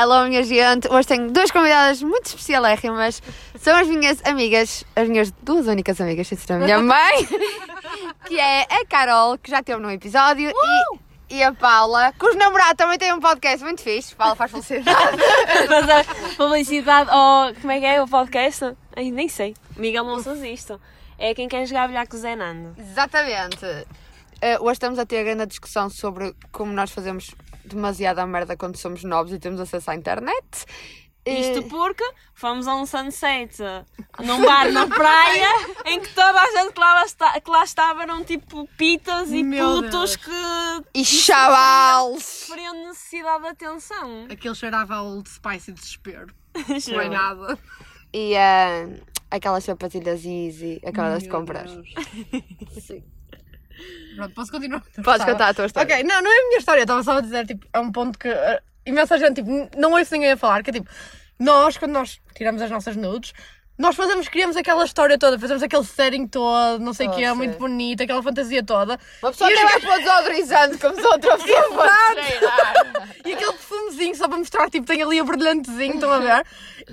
Hello, minha gente. Hoje tenho duas convidadas muito especialérrimas. São as minhas amigas, as minhas duas únicas amigas, sem ser a minha mãe, que é a Carol, que já teve num episódio, e, e a Paula, cujo namorado também tem um podcast muito fixe. Paula faz felicidade. Fazer publicidade ou como é que é o podcast? Ai, nem sei. Miguel não faz isto. É quem quer jogar bilhar com o Zé Nando. Exatamente. Uh, hoje estamos a ter a grande discussão sobre como nós fazemos demasiada merda quando somos novos e temos acesso à internet. Isto porque fomos a um sunset num bar na praia em que toda a gente que lá, esta- que lá estava eram tipo pitas e Meu putos Deus. que E chavales! teriam necessidade de atenção. Aquele cheirava a Old Spice e desespero. Não é nada. E uh, aquelas sapatilhas easy, aquelas de. Deus. Sim. Pronto, posso continuar? Podes contar a tua história. Ok, não, não é a minha história, estava só a dizer, tipo, é um ponto que uh, imensa gente, tipo, não ouço ninguém a falar, que é tipo, nós, quando nós tiramos as nossas nudes, nós fazemos, criamos aquela história toda, fazemos aquele setting todo, não sei o Oh, que, é muito bonito, aquela fantasia toda. Uma pessoa E os mais para o desodorizante, como se outra pessoa fosse. E aquele perfumezinho só para mostrar, tipo, tem ali o brilhantezinho, estão a ver?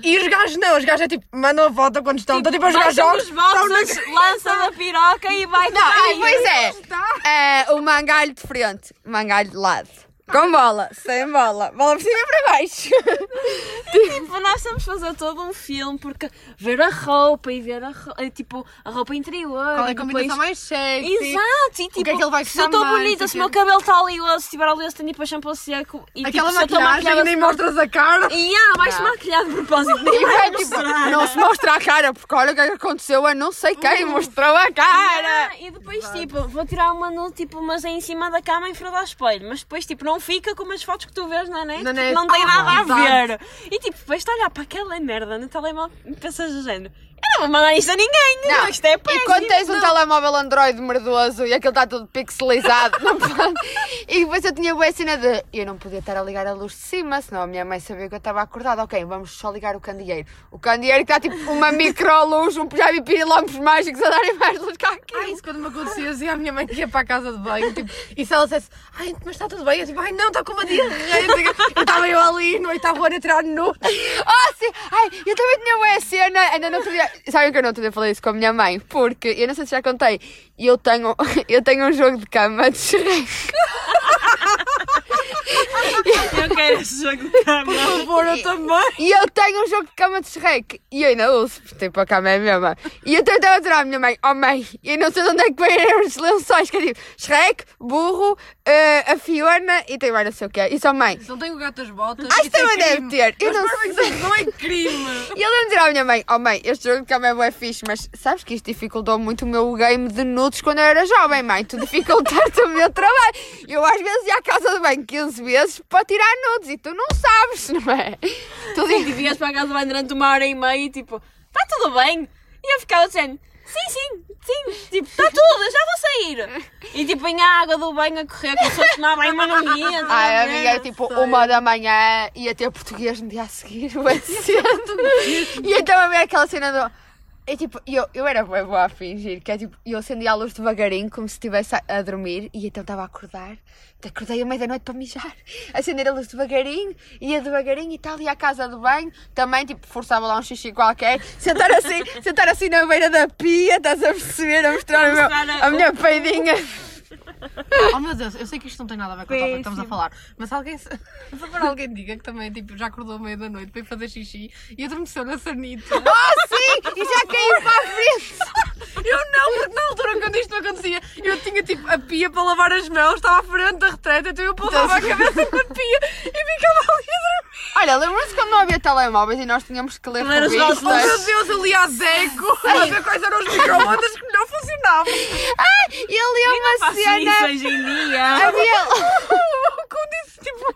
E os gajos não, os gajos é tipo, mandam a foto quando estão, estão tipo a jogar jogos. os boxers, lança da piroca e vai Não, e pois é. É, o mangalho de frente, mangalho de lado. Com bola, sem bola. Bola por cima e para baixo. Tipo, nós temos de fazer todo um filme porque ver a roupa e ver a roupa, tipo, a roupa interior. Qual é a combinação depois... mais sexy? Exato, e tipo, que é que ele vai se eu estou bonita, sei se o meu cabelo está oleoso, se tiver oleoso, tenho para shampoo seco e Aquela tipo, eu estou maquilhagem maquilhada, nem não- mostras a cara. E ah, vais maquilhado de propósito, nem E vai tipo, não se mostra a cara, porque olha o que é que aconteceu a não sei quem mostrou a cara. Ah, e depois, tipo, vou tirar uma no, tipo, mas é em cima da cama em frente ao espelho. Mas depois, tipo, não fica como as fotos que tu vês na net. Na net. Não tem Ah, nada a exato. ver. E tipo, de olhar para aquela merda no telemóvel e pensas do género. Eu não vou mandar isto a ninguém. Não, isto é E péssimo. quando tens um telemóvel Android merdoso e aquilo está tudo pixelizado, não pode. E depois eu tinha boa cena de eu não podia estar a ligar a luz de cima, senão a minha mãe sabia que eu estava acordada. Ok, vamos só ligar o candeeiro. O candeeiro que está tipo uma microluz, um já vi pirilómetros mágicos a darem mais luz que Ah, aquilo. isso quando me acontecia, eu dizia à minha mãe que ia para a casa de banho, tipo, e se ela dissesse, ai, mas está tudo bem, eu tipo, ai não, está com uma diarreia, não eu estava eu ali no oitavo ano a tirar nu. Oh, sim! Ai, eu também tinha boa cena. Ainda não podia. Sabem que eu não podia falar isso com a minha mãe? Porque eu não sei se já contei. Eu tenho, eu tenho um jogo de cama de Shrek. Eu quero esse jogo de cama. Por favor, eu também. E eu tenho um jogo de cama de Shrek. E eu ainda uso, porque tipo, a cama é mesma. E eu tentei aturar a minha mãe. Oh mãe, eu não sei de onde é que vêm os lençóis. Que é tipo, Shrek, burro, eh, a Fiona e tem mais não sei o quê. E só mãe. Se não tenho o gato das botas. Isso é também deve ter. Eu não sei. Não é crime. E eu lembro de dizer à minha mãe, oh mãe, este jogo de cama é bué fixe, mas sabes que isto dificultou muito o meu game de nudes quando eu era jovem, mãe. Tu dificultaste o meu trabalho. Eu às vezes ia à casa de banho 15 vezes para tirar nudes e tu não sabes, não é? Tu dizes, vias para a casa durante uma hora e meia e tipo, está tudo bem? E eu ficava dizendo, sim, sim, sim, tipo, está tudo, eu já vou sair. E tipo, a água do banho a correr, se fosse tomar banho, mas não ia. a Ai, amiga, era tipo uma da manhã, ia ter português no dia a seguir, cedo. E então a ver aquela cena do. É tipo, eu, eu era bem boa a fingir, que é tipo, eu acendia a luz devagarinho, como se estivesse a, a dormir, e então estava a acordar. Acordei à meia da noite para mijar. Acender a luz devagarinho, ia devagarinho e tal, ia à casa do banho, também tipo, forçava lá um xixi qualquer, sentar assim, sentar assim na beira da pia, estás a perceber, a mostrar, meu- mostrar a- a minha peidinha. Oh meu Deus, eu sei que isto não tem nada a ver com o tópico que estamos a falar, mas alguém, se for alguém diga que também tipo, já acordou à meia da noite para ir fazer xixi e adormeceu na sanita. Oh sim! E já caiu para a frente! Eu não, porque na altura quando isto acontecia, eu tinha tipo a pia para lavar as mãos, estava à frente da retreta, então eu pousava a cabeça na pia e ficava ali a dormir. Olha, lembram-se quando não havia telemóveis e nós tínhamos que ler revistas? Oh meu Deus, ali a Zeco, a ver quais eram os microondas que não funcionavam. Ai, e ali é uma Cena... hoje em dia. Havia... Disse tipo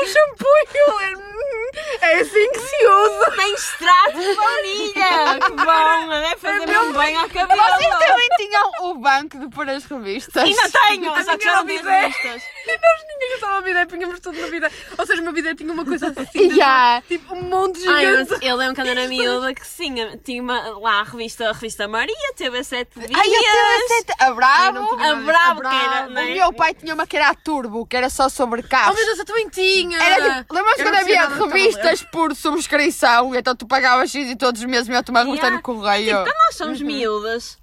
o shampoo, eu era, "Hum, é assim que se usa. Tem extrato de baunilha. Que bom, deve fazer mesmo bem à cabelo. Vocês também tinham o banco de pôr as revistas? Ainda tenho, A só que já não revistas. E nós ninguém usava a vida, punhamos tudo na vida. Ou seja, uma vida tinha uma coisa assim, Já. tipo um monte Ai, gigante. eu, eu lembro quando era miúda que sim, tinha uma, lá a revista, a revista Maria, teve sete dias. Ai, eu tinha sete... A Bravo... A Bravo, que era, Bravo. não O meu pai tinha uma que era a Turbo, que era só sobre Oh carros. meu Deus, eu também tinha! Era tipo, lembram-se Eu quando havia revistas por subscrição, então tu pagavas X e todos os meses me uma revista Yeah. no correio. Tipo, quando nós somos miúdas,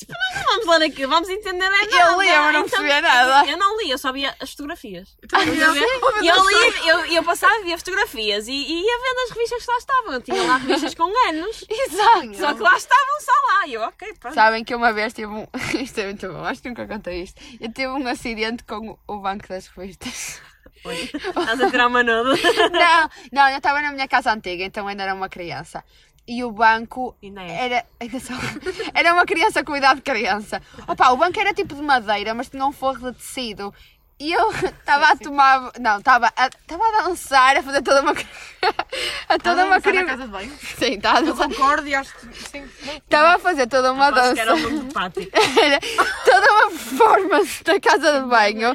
tipo, nós não vamos lá naquilo, vamos entender é nada. Eu lia, mas não percebia nada. Eu não li, eu só via as fotografias. Também Estás a ver? não. E eu, li, eu, eu passava e via fotografias e, e ia vendo as revistas que lá estavam. Eu tinha lá revistas com anos, Exato. só que lá estavam só lá. E eu, ok, pronto. Sabem que eu uma vez tive um. Isto é muito bom, acho que nunca contei isto. Eu tive um acidente com o banco das revistas. Estás a tirar uma nuda. Não, não, eu estava na minha casa antiga, então ainda era uma criança. E o banco é. era, era uma criança com idade de criança. Opa, o banco era tipo de madeira, mas tinha um forro de tecido. E eu estava a tomar. Não, estava a, estava a dançar, a fazer toda uma. a toda uma na criança. casa de banho. Sim, estava a Eu dançar. concordo e acho que. Estava a fazer toda uma Acho que era dança. um pátio. Era toda uma performance da casa de banho.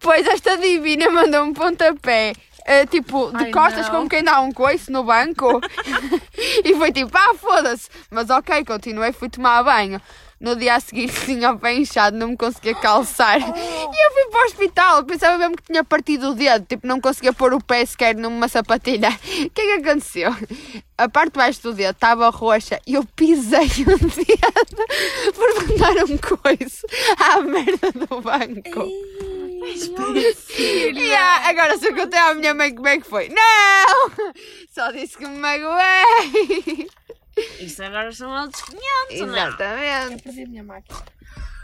Pois esta divina mandou um pontapé. Eh, tipo, de Ai, costas, não. como quem dá um coice no banco. e foi tipo, ah, foda-se. Mas ok, continuei, fui tomar banho. No dia a seguir tinha o pé inchado, não me conseguia calçar. E eu fui para o hospital, pensava mesmo que tinha partido o dedo, tipo, não conseguia pôr o pé sequer numa sapatilha. O que é que aconteceu? A parte de baixo do dedo estava roxa e eu pisei o dedo por mandar um coice à merda do banco. E ah, agora se eu contei à minha mãe como é que foi. Não! Só disse que me magoei. Isso agora são outros 500, não é? Exatamente. Perdi a minha máquina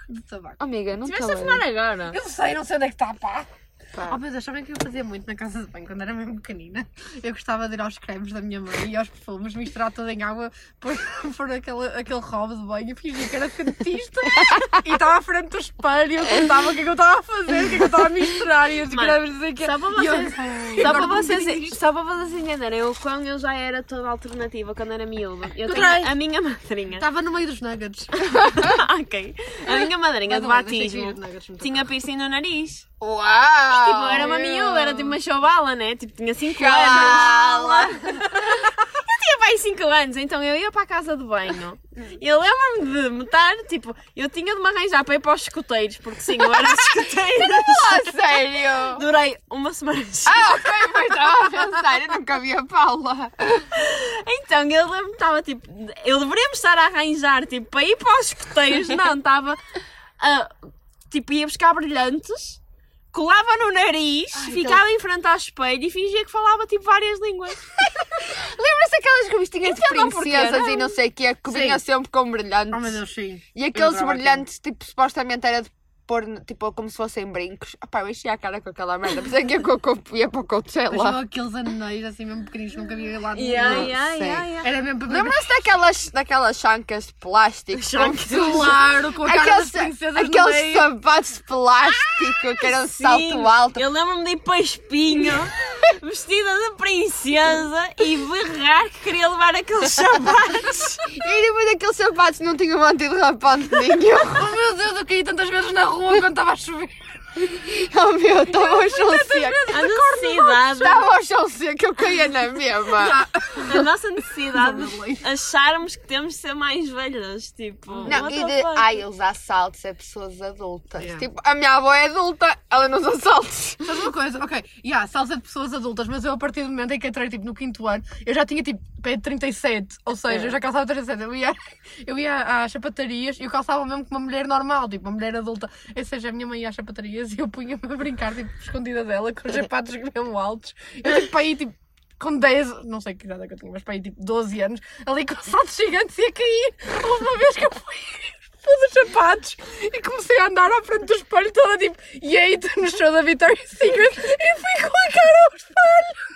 de tabaco. Amiga, não Estiveste a fumar agora. Eu sei, não sei onde é que está, pá. Pá. Oh, meu Deus, sabem que eu fazia muito na casa de banho quando era mesmo pequenina? Eu gostava de ir aos cremes da minha mãe e aos perfumes, misturar tudo em água, pôr, pôr aquele, aquele robo de banho e fingir que era dentista. e estava à frente do espelho e eu contava o que é que eu estava a fazer, o que é que eu estava a misturar e os cremes dizer que Só para eu- vocês, e só para vocês, só para vocês entenderem, o quão eu já era toda alternativa quando era miúda. Eu tenho a minha madrinha. Estava no meio dos nuggets. ok. A minha madrinha de Mas, deixa batismo tinha piercing no nariz. Uau! Tipo, era uma miúda, era tipo uma chovala, né? Tipo, tinha 5 Cala! anos. Eu tinha pai 5 anos, então eu ia para a casa de banho. E eu lembro-me de metar, tipo, eu tinha de me arranjar para ir para os escoteiros, porque sim, eu era de escoteiros. Ah, sério? Durei uma semana. Ah, ok, mas estava a pensar, eu nunca vi a Paula. Então, eu lembro-me, estava tipo, eu deveria me estar a arranjar, tipo, para ir para os escoteiros. Não, estava, a tipo, ia buscar brilhantes, colava no nariz, ficava em frente ao espelho e fingia que falava, tipo, várias línguas. Lembra-se aquelas revistinhas de Entendam porquê, princesas não? e não sei o que, que Sim. vinha sempre com brilhantes? Oh meu Deus, sim. E aqueles brilhantes, tipo, supostamente era de pôr, tipo, como se fossem brincos. Ah pá, eu enchi a cara com aquela merda. Pensei que eu ia para o Mas Coachella. aqueles anéis assim mesmo pequeninos, nunca vi lá nenhum. Yeah, Não yeah, yeah, yeah. Era mesmo para ver. Lembra-se daquelas, daquelas chancas de plástico? Chancas. Claro, com a cara Aqueles, das princesas aqueles sapatos de plástico que eram salto Sim, alto. Eu lembro-me de ir para espinho, vestida de princesa e berrar que queria levar aqueles sapatos. E depois aqueles sapatos não tinham mantido rapante nenhum. Oh meu Deus, eu caí tantas vezes na rua quando estava a chover. Oh meu, estava ao chão seco. A necessidade, Estava ao chão seco, eu caía na mesma. a nossa necessidade de acharmos que temos de ser mais velhas, tipo. Não, e de, ai, usar saltos é pessoas adultas. Yeah. Tipo, a minha avó é adulta, ela não usa saltos. Sabes uma coisa? Ok, yeah, salsa de pessoas adultas, mas eu a partir do momento em que entrei tipo, no quinto ano, eu já tinha tipo pé de 37, ou seja, É. eu já calçava 37. Eu ia, eu ia às sapatarias e eu calçava mesmo como uma mulher normal, tipo uma mulher adulta. Ou seja, a minha mãe ia às sapatarias e eu punha-me a brincar, tipo, escondida dela, com os sapatos mesmo altos. Eu tipo, para aí, tipo, com 10, não sei que idade é que eu tinha, mas para aí, tipo, 12 anos, ali com saltos gigantes e a cair. Houve uma vez que eu fui. Pus os sapatos e comecei a andar à frente do espelho toda tipo Yeet no show da Victoria's Secret e fui com a cara ao espelho.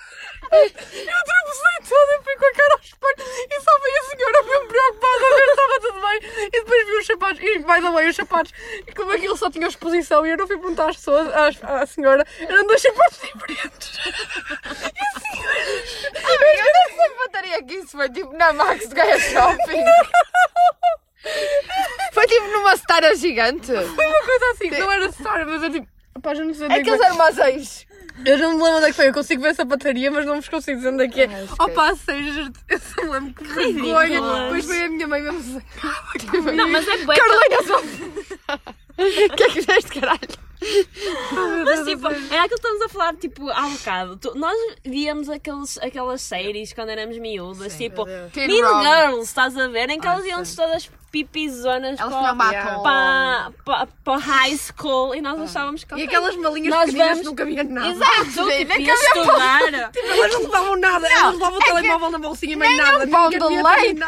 Eu tropecei toda e fui com a cara ao espelho e só vi a senhora mesmo preocupada a ver se estava tudo bem e depois vi os sapatos e vai da os sapatos e como aquilo só tinha exposição e eu não fui perguntar às pessoas, às- à, senhora, eram dois sapatos diferentes. E a senhora... Amiga, eu não sei pataria que isso foi tipo na Max Gaia Shopping. Foi tipo numa stara gigante. Foi uma coisa assim, não era história, mas eu tipo... Pá, já não sei onde é que Aqueles foi. armazéns. Eu não me lembro onde é que foi, eu consigo ver essa pataria, mas não vos consigo dizer onde é que é. Ah, Oh ok. pá, sério, eu só me lembro que vergonha. Ridículas. Depois foi a minha mãe mesmo. Não, mas é bué. Carolina, só. O que é que fizeste, caralho? Mas tipo, é aquilo que estamos a falar, tipo, há bocado. Tu- nós víamos aqueles, aquelas séries quando éramos miúdas, tipo. Teen Mean Rom. Girls, estás a ver? Em que Ah, elas iam sim. todas pipizonas Elas para, para, para, para high school e nós achávamos que. E aquelas malinhas Nós pequeninas vamos- nunca vinham nada. Exato, tipo, nem ia estudar. Elas não levavam nada, elas levavam o telemóvel na bolsinha e mais nada. um pão de leite.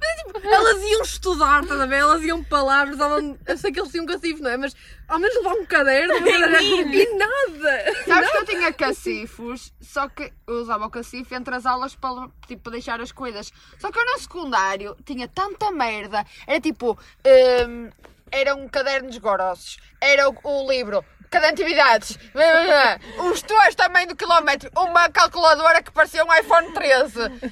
Tipo, elas iam estudar, estás a ver? Elas iam palavras, davam... eu sei que eles tinham cacifo, não é? Mas ao menos levavam um caderno, uma caderno e nada. Sabes que eu tinha cacifos, só que eu usava o cacifo entre as aulas para, tipo, para deixar as coisas. Só que eu no secundário tinha tanta merda. Era tipo, hum, eram cadernos grossos, era o, o livro, de atividades, os tojos também do quilómetro, uma calculadora que parecia um iPhone 13. Tipo,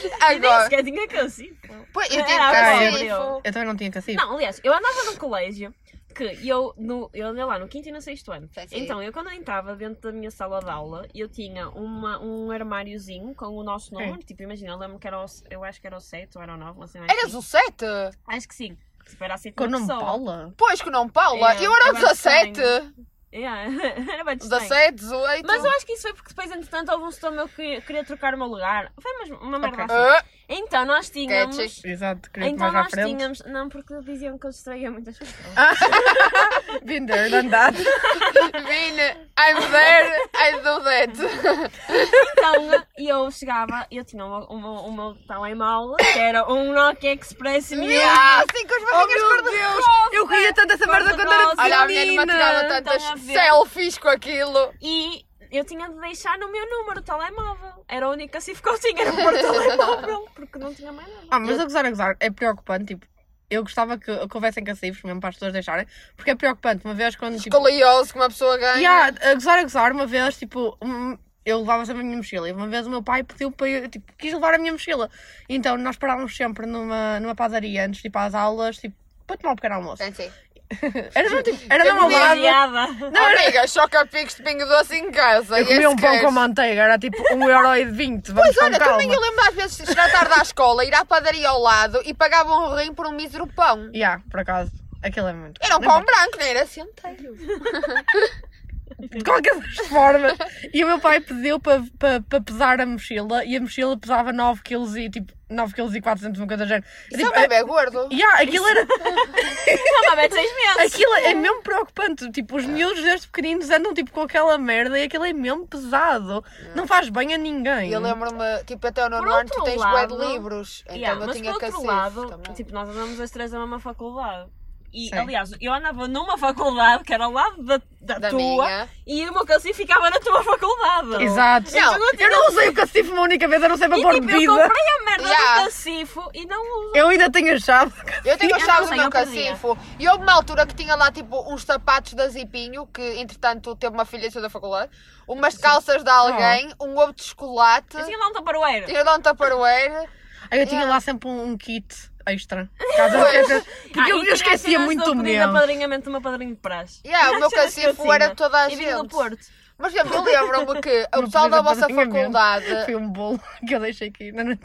Nem agora, sequer tinha cacifo. pois, eu tinha cacifo. Eu também não tinha cacifo. Não, aliás, eu andava num colégio que eu, no, eu andei lá no quinto e no sexto ano. Sim, sim. Então, eu quando entrava dentro da minha sala de aula, eu tinha uma, um armáriozinho com o nosso número. Tipo, imagina, eu lembro que era o, eu acho que era o 7 ou era o 9, não sei mais. Eras o 7? Acho que sim. Tipo, era assim Com o nome pessoa. Paula? Pois que não, Paula. É, eu era o eu acho 17. estranho. Yeah. era bem estranho. 17, 18. Mas eu acho que isso foi porque depois, entretanto, houve um setor meu que queria trocar o meu lugar. Foi uma, uma merda Ok. assim. Ah, Então, nós tínhamos... Exato, queria Então mais à nós frente. tínhamos... Não, porque diziam que eu distraía muitas pessoas. Been there, done that. Vin, I'm there, I do that. Então, eu chegava, eu tinha uma, uma, o meu telemóvel, que era um Nokia Express Mini. Yeah, assim com as Oh barrigas meu cor-de-rosa. Deus! Eu queria tanto essa merda quando era. Olha, a minha irmã tirava tantas Estão a ver? selfies com aquilo. E eu tinha de deixar no meu número de telemóvel. Era a única cifra que eu tinha, era o meu telemóvel, porque não tinha mais nada. Ah, mas a gozar, a gozar, é preocupante, tipo, eu gostava que, houvessem cacifos mesmo para as pessoas deixarem, porque é preocupante, uma vez quando, tipo, Escolioso que uma pessoa ganha. yeah, a gozar, a gozar, uma vez, tipo, um, eu levava sempre a minha mochila, e uma vez o meu pai pediu para eu, tipo, quis levar a minha mochila, então nós parávamos sempre numa, numa padaria antes de ir para as aulas, tipo, para tomar um pequeno almoço. Sim, sim. Era mesmo, tipo, era mesmo ao lado, Demasiada. Não, amiga, choca-picos de pingo doce em casa. eu comia um pão queijo. com manteiga, era tipo 1,20€, vamos Pois olha, calma. também eu lembro às vezes de chegar tarde à escola, ir à padaria ao lado e pagava um rim por um mísero pão. Yeah, por acaso, aquilo é muito Era um pão branco, não era centeio. de qualquer das formas. E o meu pai pediu para pa, pa pesar a mochila e a mochila pesava 9 kg e tipo 9 kg e 400, uma coisa do género. Isso é um tipo, bebê gordo. yeah, aquilo era. Não, mas mete seis meses. Aquilo é mesmo preocupante. Tipo, os miúdos desde pequeninos andam tipo com aquela merda e aquilo é mesmo pesado. Não faz bem a ninguém. E eu lembro-me, tipo, até o nono ano tu tens bué de lado- livros. Então Yeah, eu mas tinha por outro cacifo lado, também. tipo, nós andamos as três na mesma faculdade. E, Sim. aliás, eu andava numa faculdade que era ao lado da, da, Da tua minha. e o meu cacifo ficava na tua faculdade. Exato. Não, eu não usei o cacifo uma única vez, eu não sei para E pôr tipo, eu bebida. comprei a merda Yeah. do cacifo e não uso. Eu ainda tenho a chave. Eu tenho as Eu chaves não do meu eu cacifo. E houve uma altura que tinha lá tipo uns sapatos da Zipinho, que entretanto teve uma filha da faculdade, umas calças de alguém, um ovo de chocolate, Eu tinha lá um taparoeiro. tinha de um tupperware. Aí eu tinha Yeah. lá sempre um, um kit extra. Caso eu Porque Ah, eu, e eu esquecia muito do meu. apadrinhamento do meu padrinho de praxe. Yeah, o meu eu cacifo era toda a E vinha do gente. Porto. Mas eu lembro-me que o Não pessoal da vossa faculdade. Foi um bolo que eu deixei aqui. Não, não,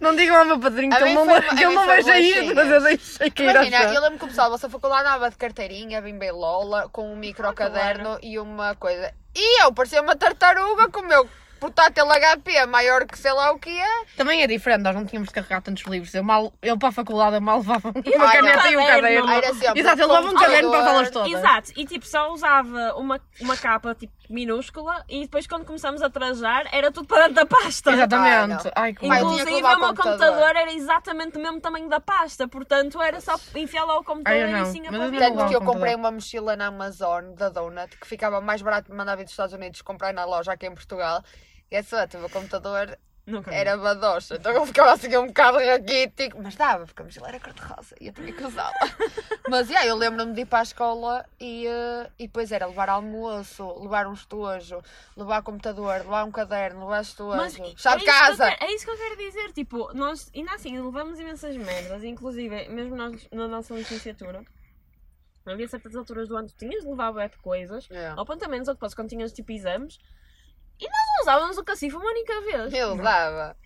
não digam ao meu padrinho que ele não, que ele não isso, bolachinhas. mas eu deixei cair Imagina, eu lembro que o pessoal da vossa faculdade andava de carteirinha, bem bem Lola, com um micro caderno e uma coisa. E eu parecia uma tartaruga com o meu portátil HP maior que sei lá o que é. Também é diferente, nós não tínhamos de carregar tantos livros. Eu, mal, eu para a faculdade eu mal levava uma caneta e um caderno. caderno. Era sempre Exato, eu levava um caderno para as aulas todas. Exato, e tipo, só usava uma, uma capa tipo minúscula e depois quando começamos a trajar era tudo para dentro da pasta. Exatamente. Ah, Ai, Inclusive o meu computador. computador era exatamente do mesmo tamanho da pasta, portanto era só enfiar lá o computador eu não, e sim a. Tanto que eu computador. comprei uma mochila na Amazon da Donut que ficava mais barato de mandar vir dos Estados Unidos comprar na loja aqui em Portugal. E é só, o meu computador Nunca era badocha, então eu ficava assim um bocado raquítico, mas dava, porque a mochila era cor-de-rosa e eu tinha que usá-la. mas yeah, eu lembro-me de ir para a escola e, eh, e depois era levar almoço, levar um estojo, levar computador, levar um caderno, levar estojo, Mas é de isso que eu casa. quero- é isso que eu quero dizer, tipo, nós ainda assim levamos imensas merdas, inclusive, mesmo nós na nossa licenciatura, havia certas alturas do ano que tinhas de levar de coisas, Yeah. apontamentos ou depois quando tinhas tipo exames, e nós não usávamos o cacifo uma única vez. Eu usava.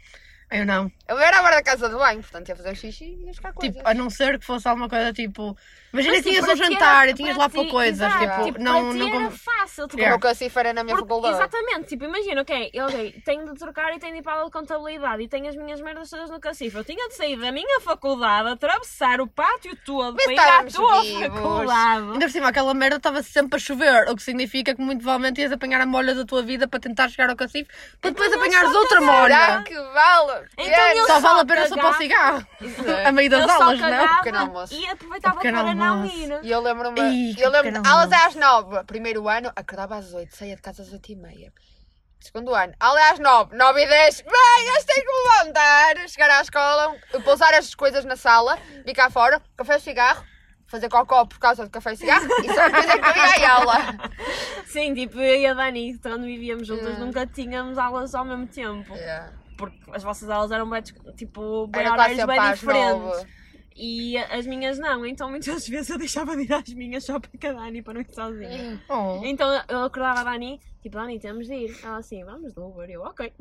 Eu não. Eu era agora da casa do banho, portanto ia fazer um xixi e ia buscar coisas. Tipo, a não ser que fosse alguma coisa tipo. Imagina Mas, que tipo, tinhas um para jantar e tinhas para lá para coisas. Tipo, para não. ti não era com- fácil. Tipo, Como o cacifo era na minha Porque- faculdade. exatamente, tipo, imagina, ok, ok, tenho de trocar e tenho de ir para a aula de contabilidade e tenho as minhas merdas todas no cacifo. Eu tinha de sair da minha faculdade, atravessar o pátio todo Mas para ir à tua vivos. faculdade. Ainda por cima, aquela merda estava sempre a chover, o que significa que muito provavelmente ias apanhar a molha da tua vida para tentar chegar ao cacifo, para depois Então, apanhares outra molha. que vale? Então eu Só vale a pena só para o cigarro. É. A meio das eu aulas, não? cagava Pequeno almoço. e aproveitava para não ir. E eu lembro-me, eu lembro aulas almoço. às nove, primeiro ano, acordava às oito, saía de casa às oito e meia. Segundo ano, aula às nove, nove e dez, bem, eu tenho que me levantar, chegar à escola, pousar as coisas na sala, vir cá fora, café e cigarro, fazer cocó por causa do café e cigarro, e só depois é que eu ia à aula. Sim, tipo, eu e a Dani, quando vivíamos juntas, É. nunca tínhamos aulas ao mesmo tempo. Porque as vossas aulas eram bem, tipo, bem Era horários bem diferentes. E as minhas não, então muitas vezes eu deixava de ir às minhas só para a Dani para não ir sozinha. Oh. Então eu acordava a Dani, tipo, Dani, temos de ir. Ela assim, vamos do Uber. Eu, ok.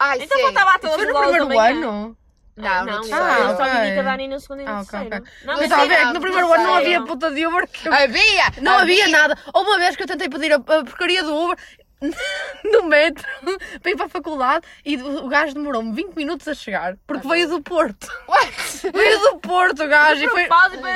Ai, Então sim. voltava a todas Foi no primeiro ano? Não, não, terceiro. eu só vivi com a Dani no segundo e no Ah, terceiro. ok. Não, Eu mas a ver não, que no primeiro ano não havia puta de Uber. que eu- Havia! Não havia nada. Houve uma vez que eu tentei pedir a, a porcaria do Uber no metro para ir para a faculdade e o gajo demorou-me 20 minutos a chegar porque veio do Porto. What? Veio do Porto, o gajo. e foi, de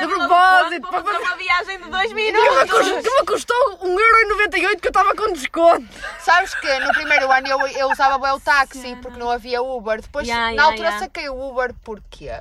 propósito. Para fazer uma viagem de dois Que me, minutos. custou, que me custou 1,98€ que eu estava com desconto. Sabes que no primeiro ano eu, eu usava bem o táxi porque não havia Uber. Depois, Ya, na ya, altura, ya. saquei o Uber porque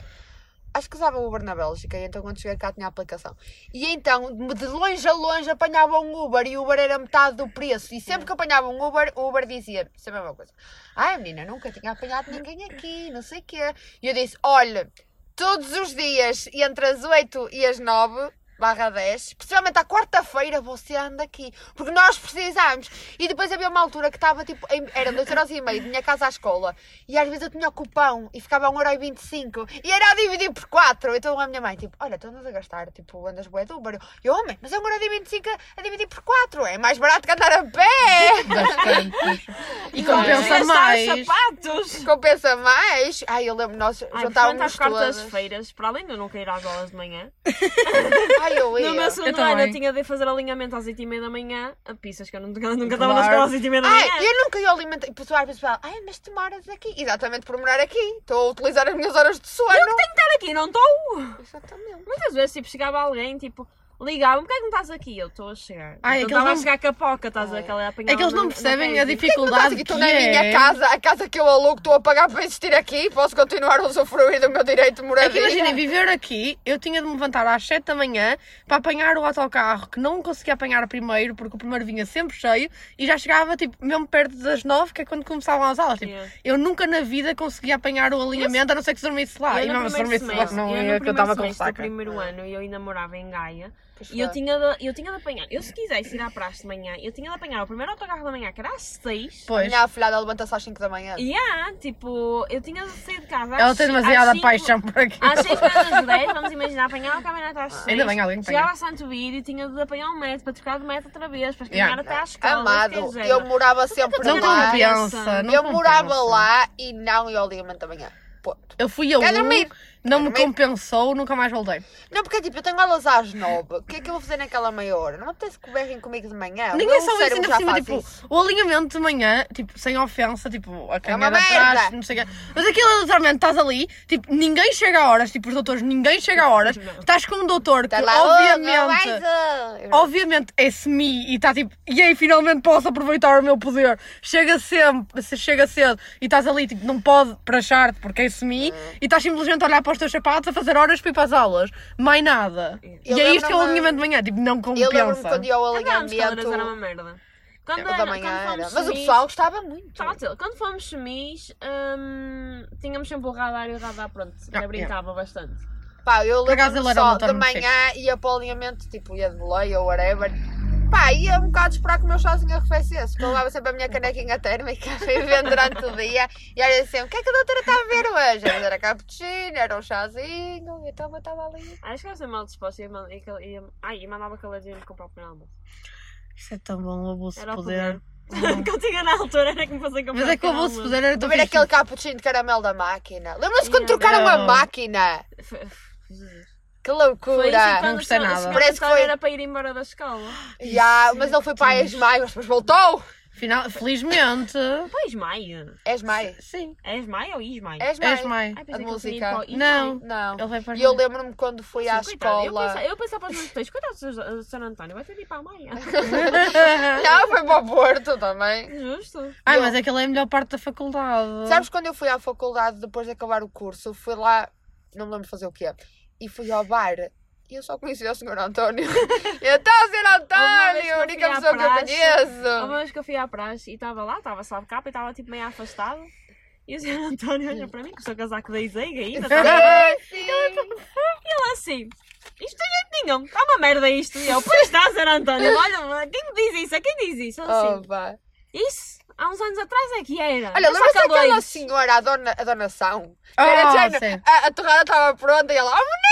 acho que usava Uber na Bélgica e então quando cheguei cá tinha a aplicação. E então, de longe a longe, apanhava um Uber e o Uber era metade do preço. E sempre que apanhava um Uber, o Uber dizia sempre a mesma coisa. Ai menina, nunca tinha apanhado ninguém aqui, não sei o quê. E eu disse, olha, todos os dias, entre as 8 e as 9 barra 10, principalmente à quarta-feira você anda aqui, porque nós precisamos. E depois havia uma altura que estava tipo, em, eram 2 euros e meio de minha casa à escola, e às vezes eu tinha o cupão e ficava 1,25€ e era a dividir por 4. Então a minha mãe, tipo, olha, estamos a gastar, tipo, andas bué de Uber. Eu, homem, mas é 1,25€ a dividir por 4, é mais barato que andar a pé. Bastante. E compensa gastar mais. sapatos. Compensa mais. Ai, eu lembro, nós Ai, juntávamos às todas. quartas-feiras, para além de eu nunca ir às aulas de manhã, Ai, eu no meu segundo Eu ano eu tinha de fazer alinhamento às 8h30 da manhã, a pisas que eu nunca, nunca estava na escola às 8h30 da manhã. Ai, eu nunca ia alimentar. E pessoal, fala, ai, mas tu moras aqui. Exatamente por morar aqui. Estou a utilizar as minhas horas de sono. Eu que tenho que estar aqui, não estou? Exatamente. Muitas vezes, tipo, chegava alguém, tipo, ligava-me, porquê é que não estás aqui? Eu estou a chegar. Ai, aqueles estava a chegar com a poca, estás É. aquela apanhar É que eles não percebem a pé. Não estás dificuldade aqui, que estou na minha é. casa, a casa que eu alugo, estou a pagar para existir aqui. Posso continuar a usufruir do meu direito de É moradia. que imaginem, viver aqui, eu tinha de me levantar às 7 da manhã para apanhar o autocarro, que não conseguia apanhar primeiro, porque o primeiro vinha sempre cheio, e já chegava, tipo, mesmo perto das 9, que é quando começavam as aulas. Tipo, Yeah. eu nunca na vida conseguia apanhar o alinhamento, a não ser que se dormisse lá. Eu e mesmo se primeiro dormisse lá, não eu ia, que eu estava com semestre do saca. primeiro ano eu ainda morava em Gaia e eu tinha, de, eu tinha de apanhar, eu se quisesse ir à praxe de manhã, eu tinha de apanhar o primeiro autocarro da manhã, que era às 6. A Pois. minha afilhada levanta-se às 5 da manhã. E há, tipo, eu tinha de sair de casa às Ela tem demasiada às cinco- paixão por aqui. Às 6 menos 10, vamos imaginar, apanhava a caminhonete às 6. Ainda bem alguém que Chegava apanha. a Santo Vídeo e tinha de apanhar um metro para trocar de metro outra vez, para Yeah. caminhar até à escola. Amado, eu morava sempre Não lá. compensa. não Eu morava lá e não ia ao ligamento da manhã. Ponto. Eu fui a Quer um, dormir? Não me compensou, nunca mais voltei. Não, porque tipo, eu tenho aulas às 9. O que é que eu vou fazer naquela meia hora? Não apetece que berrem comigo de manhã. Ninguém só isso ainda por cima, tipo, isso. o alinhamento de manhã, tipo, sem ofensa, tipo, a uma caminhada atrás, não sei o quê. Mas aquilo é literalmente, estás ali, tipo, ninguém chega a horas, tipo, os doutores, ninguém chega a horas, Não. estás com um doutor que, Tá lá, oh, obviamente, a- obviamente é semi e está tipo, e aí finalmente posso aproveitar o meu poder. Chega sempre, se chega cedo e estás ali, tipo, não pode prachar-te porque é semi e estás simplesmente a olhar para os teus sapatos a fazer horas para ir para as aulas. Mais nada. Eu e é isto que é o lembro-me- alinhamento de manhã, tipo, não Eu lembro-me compensa. quando ia ao alinhamento. era uma merda. Quando, da era- manhã quando era. fomos Mas o semis- pessoal gostava muito. Dizer, quando fomos semis, hum, tínhamos sempre o radar e o radar pronto, Ah, brincava bastante. Pá, eu Por acaso lembro ele era um só de manhã ia para o alinhamento, tipo, ia de boleia ou whatever. Pá, ia um bocado esperar que o meu chazinho arrefecesse, porque eu levava sempre a minha canequinha térmica vivendo durante o dia. E era assim, o que é que a doutora está a beber hoje? Era cappuccino, era um chazinho, então eu estava ali. Acho que eu ser mal disposta e, e, que- e, ai, e mandava que ela dizia-me comprar o pequeno almoço. Isso é tão bom, o abuso de Era o poder. poder. Contigo na altura era que me fazia comprar Mas é que o aquele avô se almoço. puser era ver aquele cappuccino de caramelo da máquina. Lembra-se quando trocaram a máquina? Que Foi assim loucura! quando gostei nada. Parece que foi- era para ir embora da escola. Ya, mas ele foi para a Esmai, mas depois voltou! Final, felizmente. Pois, Maia. Esmai. Sim. É Esmaia ou Ismaia? Esmai. Esmai. Ai, A que música. Não. Não. Ele vai para E eu lembro-me quando fui à Sim, coitado, Eu escola. pensava, eu pensava para os meus textos, coitado do. Sr. António, vai ter de ir para a Maia. Não, foi para o Porto também. Justo. Ai, Eu- mas aquela é a melhor parte da faculdade. Sabes quando eu fui à faculdade depois de acabar o curso? Fui lá, não me lembro de fazer o quê. E fui ao bar. E eu só conhecia o Sr. António. Eu. Uma vez que António! A única pessoa que eu praxe, conheço. Uma vez que eu fui à praxe e estava lá, estava só de capa e estava tipo meio afastado. E o Sr. António olha para mim com o seu casaco da Izeiga ainda. tá Ai, sim. ele assim. Isto tem jeito nenhum, está uma merda isto. E eu, pois está, Sr. António, olha, quem me diz isso? É quem diz isso? Ele assim, Oh, pá. isso, há uns anos atrás é que era. Olha, É lembra-se daquela calores. senhora, a dona, a dona São? Ah, Era sim. a, a torrada estava pronta e ela, oh menino!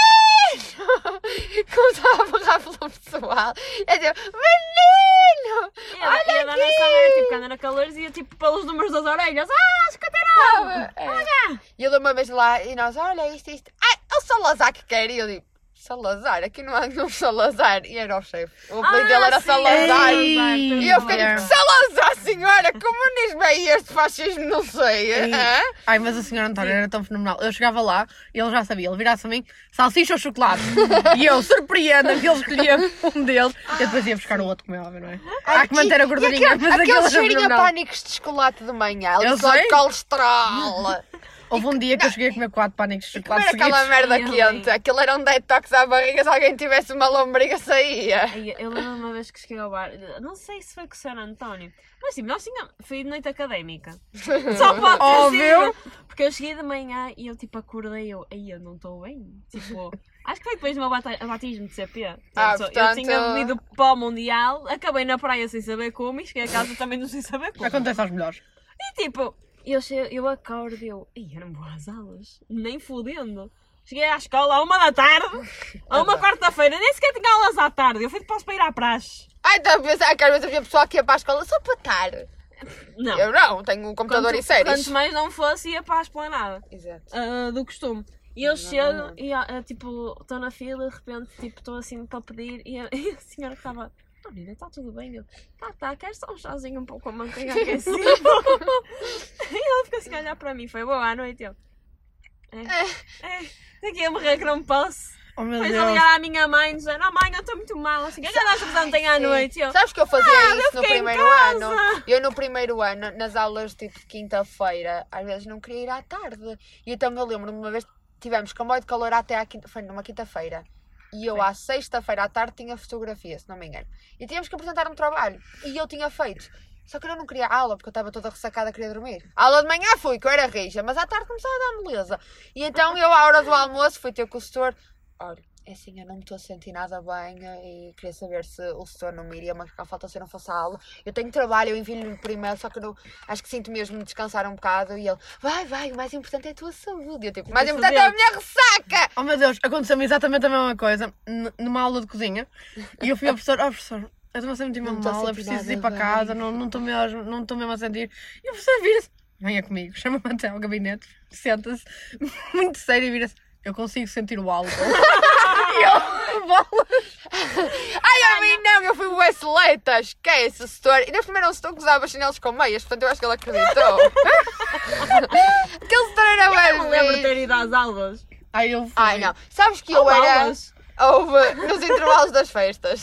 Começava a berrar pelo pessoal. É tipo, menino! E a, e a dona São era tipo, quando era calores, ia tipo pelos números das orelhas. Ah, escateirão! É. E eu dou uma vez lá e nós, olha isto, isto. Ai, é o Salazar que quer. E eu digo, Salazar? Aqui não há nenhum Salazar. E era o chefe. O apelido dele era Ah, sim, Salazar. Ei, E eu fiquei tipo, Salazar, senhora, comunismo é este? Fascismo, não sei. Hã? Ai, mas o senhor António era tão fenomenal. Eu chegava lá e ele já sabia. Ele virasse a mim, salsicha ou chocolate? e eu, surpreenda que ele escolhia um deles. E depois ia buscar o outro, como é óbvio, não é? Há que manter a E gordurinha, aquele, mas aquele cheirinho a pânicos de chocolate de manhã. Eu só sei. colesterol. Houve um dia que eu cheguei a comer quatro pânicos de Comer chocolate aquela seguidos. merda Ai, quente. Aquilo era um detox à barriga. Se alguém tivesse uma lombriga, saía. Ai, Eu lembro uma vez que cheguei ao bar, não sei se foi com o Sr. António, mas tipo, nós tínhamos, foi de noite académica. Só pode ter Óbvio. sido. Porque eu cheguei de manhã e eu tipo acordei eu, aí eu não estou bem. Tipo, acho que foi depois do meu bata- batismo de CP. Ah, Portanto, portanto- Eu tinha bebido pó mundial, acabei na praia sem saber como e cheguei a casa também não sei saber como. Acontece aos melhores. E tipo, eu, che- eu acordo e eu, ai, eu não vou às aulas, nem fudendo. Cheguei à escola à uma da tarde, a uma quarta-feira, nem sequer tinha aulas à tarde. Eu fui depois para ir à praxe. Ai, estava a pensar que às vezes havia pessoal que ia para a escola só para estar. Não. Eu não, tenho um computador quanto, e séries. quanto mais não fosse, ia para a esplanada. Exato. ah, do costume. E eu chego e ah, ah, tipo, estou na fila e de repente tipo, estou assim para pedir e a, e a senhora que estava. Menina, está tudo bem? Eu, tá, tá, quero só um chazinho um pouco com a manteiga aquecida. e ela fica assim a olhar para mim, foi boa à noite. Eu, é, é, aqui a morrer que não posso. Oh meu Depois a Deus. ligar à minha mãe dizendo, oh mãe, eu estou muito mal, assim, que é que a nossa tem à noite? Eu, Sabes que eu fazia Ah, eu isso no fiquei em primeiro ano? Eu no primeiro ano, nas aulas tipo de quinta-feira, às vezes não queria ir à tarde. E então eu lembro-me uma vez tivemos comboio de calor até à quinta, foi numa quinta-feira. E eu à sexta-feira à tarde tinha fotografia, se não me engano. E tínhamos que apresentar um trabalho. E eu tinha feito. Só que eu não queria aula, porque eu estava toda ressacada, queria dormir. A aula de manhã fui, que eu era rija, mas à tarde começava a dar moleza. E então eu, à hora do almoço, fui ter com o setor. Olha, é assim, eu não me estou a sentir nada bem e queria saber se o setor não me iria marcar falta se eu não fosse à aula. Eu tenho trabalho, eu envio-lhe por e-mail, só que eu não, acho que sinto mesmo de descansar um bocado. E ele, vai, vai, o mais importante é a tua saúde. Eu tipo, o mais importante é a minha ressaca! Oh meu Deus, aconteceu-me exatamente a mesma coisa numa aula de cozinha. E eu fui ao professor, oh professor, eu estou a sentir mesmo mal, eu preciso ir para casa, bem." não não estou mesmo, não estou mesmo a sentir. E o professor vira-se, venha comigo, chama-me até ao gabinete, senta-se, muito sério e vira-se, eu consigo sentir o álcool. e eu, bolas. Ai, a mim não, eu fui o Wesleta, esquece setor. E neste primeiro um setor que usava chinelos com meias, portanto eu acho que ele acreditou. Aquele setor era eu não lembro de ter ido às aulas. Aí eu fui. Ai não, sabes que eu Ou era. aulas. Houve nos intervalos das festas.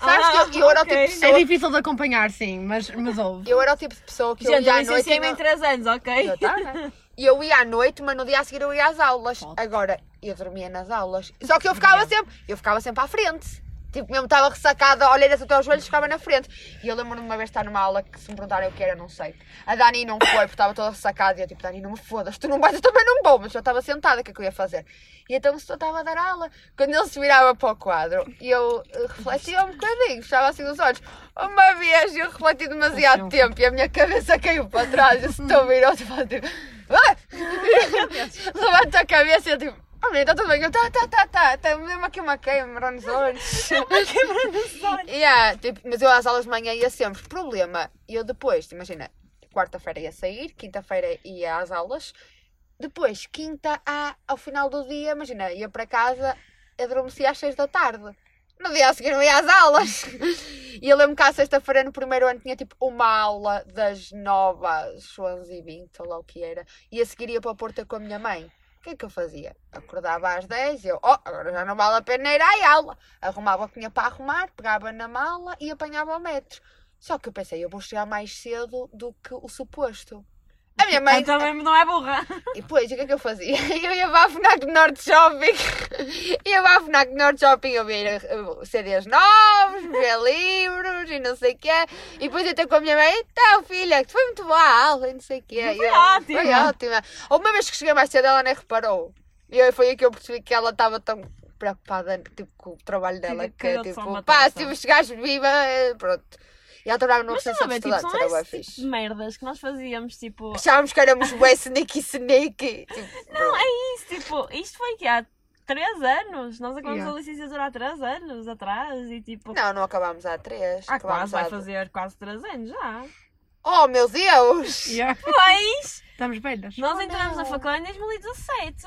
Sabes Ah, que eu, eu era ok. o tipo de É pessoa. difícil de acompanhar, sim, mas, mas houve. Eu era o tipo de pessoa que eu Gente, ia eu à noite. E, não... em 3 anos, ok? Eu tava. E eu ia à noite, mas no dia a seguir eu ia às aulas. Agora, eu dormia nas aulas. Só que eu ficava sempre, eu ficava sempre à frente. Tipo, mesmo estava ressacada, olheiras até aos joelhos, ficava na frente. E eu lembro-me de uma vez estar numa aula que se me perguntarem o que era, não sei. A Dani não foi, porque estava toda ressacada. E eu tipo, Dani, não me fodas, tu não vais, eu também não vou. Mas eu estava sentada, o que é que eu ia fazer? E então o senhor estava a dar aula. Quando ele se virava para o quadro, e eu eh, refletia um bocadinho, fechava assim os olhos. Uma vez eu refleti demasiado tempo e a minha cabeça caiu para trás. E o senhor virou-se e falou tipo, "Ah!" levanta a cabeça e eu tipo, Oh, menina, está tudo bem. Eu, tá, tá, tá, tá. Tá mesmo aqui uma queima nos olhos. yeah, tipo, mas eu às aulas de manhã ia sempre. Problema, eu depois, imagina, quarta-feira ia sair, quinta-feira ia às aulas. Depois, quinta à, ao final do dia, imagina, ia para casa, adormecia às seis da tarde. No dia a seguir não ia às aulas. E eu lembro que à sexta-feira no primeiro ano tinha tipo uma aula das às onze e vinte, ou lá o que era. E a seguir ia para o Porto com a minha mãe. O que é que eu fazia? Acordava às 10 e eu, oh, agora já não vale a pena ir à aula. Arrumava o que tinha para arrumar, pegava na mala e apanhava o metro. Só que eu pensei, eu vou chegar mais cedo do que o suposto. A minha mãe. Então mesmo não é burra. E depois, o que é que eu fazia? Eu ia para a FNAC Norte Shopping. ia para a FNAC Norte Shopping a ver uh, CDs novos, ver livros e não sei o quê. E depois eu estou com a minha mãe, então filha, que foi muito boa a aula e não sei o quê. Foi Eu, ótima. Foi ótima. Uma vez que cheguei mais cedo, ela nem reparou. E aí foi aí que eu percebi que ela estava tão preocupada tipo, com o trabalho dela que que, eu só tipo, pá, se chegares viva, eh, pronto. E Mas associação também, de tipo, estudantes, era bem tipo fixe. de merdas que nós fazíamos, tipo... Achávamos que éramos bué sneaky sneaky. Tipo, Não, é isso, tipo, isto foi que há 3 anos. Nós acabamos Yeah. a licenciatura há 3 anos atrás e tipo... Não, não acabámos há três. Ah, acabámos quase, vai há- fazer quase 3 anos já. Oh, meu Deus! Yeah. Pois! Estamos velhas. Nós Oh, entramos na não. faculdade em 2017.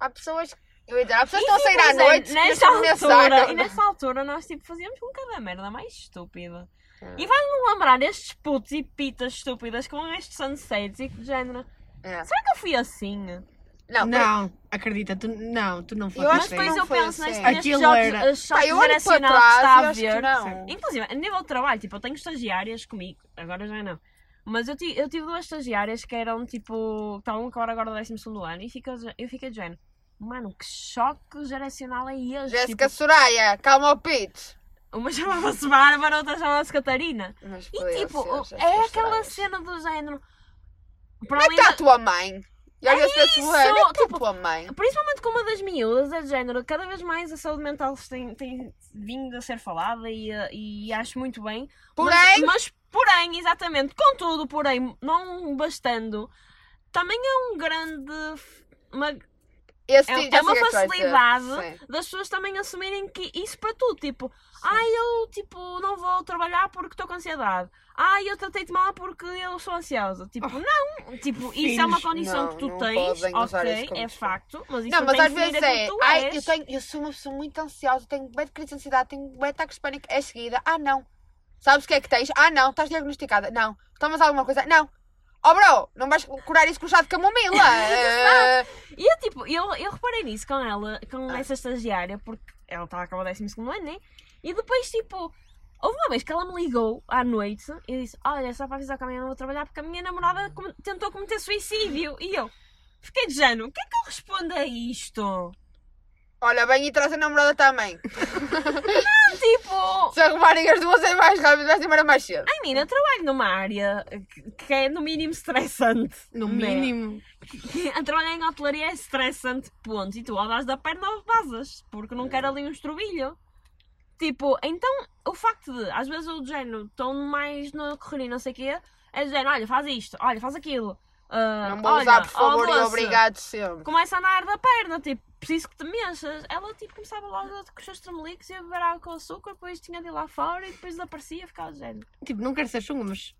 Há pessoas. Eu ia dizer, há pessoas E, que estão a sair tipo, à Zé, noite. nessa altura, E nessa altura nós tipo, fazíamos com cada merda mais estúpida. Hum. E vai-me lembrar estes putos e pitas estúpidas com estes sunsets e que género. É. Será que eu fui assim? Não, Não, acredita, tu não, tu não foste Eu acho Mas que depois eu penso assim. neste, nestes Aquilo jogos, era- choque para geracional que trás está e a que ver. não. Inclusive, a nível de trabalho, tipo, eu tenho estagiárias comigo, agora já não. Mas eu, eu tive duas estagiárias que eram tipo. estavam agora, agora no 12 ano e fica, eu fiquei de género. Mano, que choque geracional é este? Jéssica Tipo, Soraya, calma o pitch. Uma chamava-se Bárbara, outra chamava-se Catarina. Mas E tipo, ser, é aquela cena do género. Para Como é que está a tua mãe? E olha se a isso, é a tipo, tua mãe. Principalmente com uma das miúdas, é de género, cada vez mais a saúde mental tem, tem vindo a ser falada e, eh, e acho muito bem. Porém- Mas, mas, porém, exatamente, contudo, porém, não bastando, também é um grande. Uma, Esse é, é uma facilidade Sim. das pessoas também assumirem que isso para tudo, tipo, ai eu tipo não vou trabalhar porque estou com ansiedade. Ai eu tratei-te mal porque eu sou ansiosa. Tipo, não, tipo, isso é uma filhos, condição não, que tu tens, ok, é facto, mas isso Não, mas às vezes é. tu Ai, és. eu, tenho, eu sou uma pessoa muito ansiosa, tenho bem de crise de ansiedade, tenho bem de ataques de pânico. É seguida. Ah, não. Sabes o que é que tens? Ah, não. Estás diagnosticada? Não. Tomas alguma coisa? Não. Oh, bro, não vais curar isso com chá de camomila. E eu, tipo, eu, eu reparei nisso com ela, com Ah. essa estagiária, porque ela estava a acabar o 12 ano, né? E depois, tipo, houve uma vez que ela me ligou à noite e disse: Olha, só para avisar que amanhã não vou trabalhar porque a minha namorada tentou cometer suicídio. E eu fiquei de género: O que é que eu respondo a isto? Olha, bem e traz a namorada também. Tipo, Se arrumarem as duas é mais rápido, vais embora mais cedo. ai, menina, eu trabalho numa área que- é no mínimo estressante. No né? mínimo. A trabalhar em hotelaria é estressante, ponto. E tu ao das da perna vazas, porque não quero ali um estrobilho. Tipo, então, o facto de, às vezes, o género, estão mais no correria e não sei o quê, é de género, olha, faz isto, olha, faz aquilo. ah, Não vou olha, usar, por favor, e obrigado sempre. Começa a andar da perna, tipo, preciso que te mexas. Ela, tipo, começava logo com os seus tremelicos, ia beber água com açúcar, depois tinha de ir lá fora e depois desaparecia, ficava de género. Tipo, não quero ser chunga, mas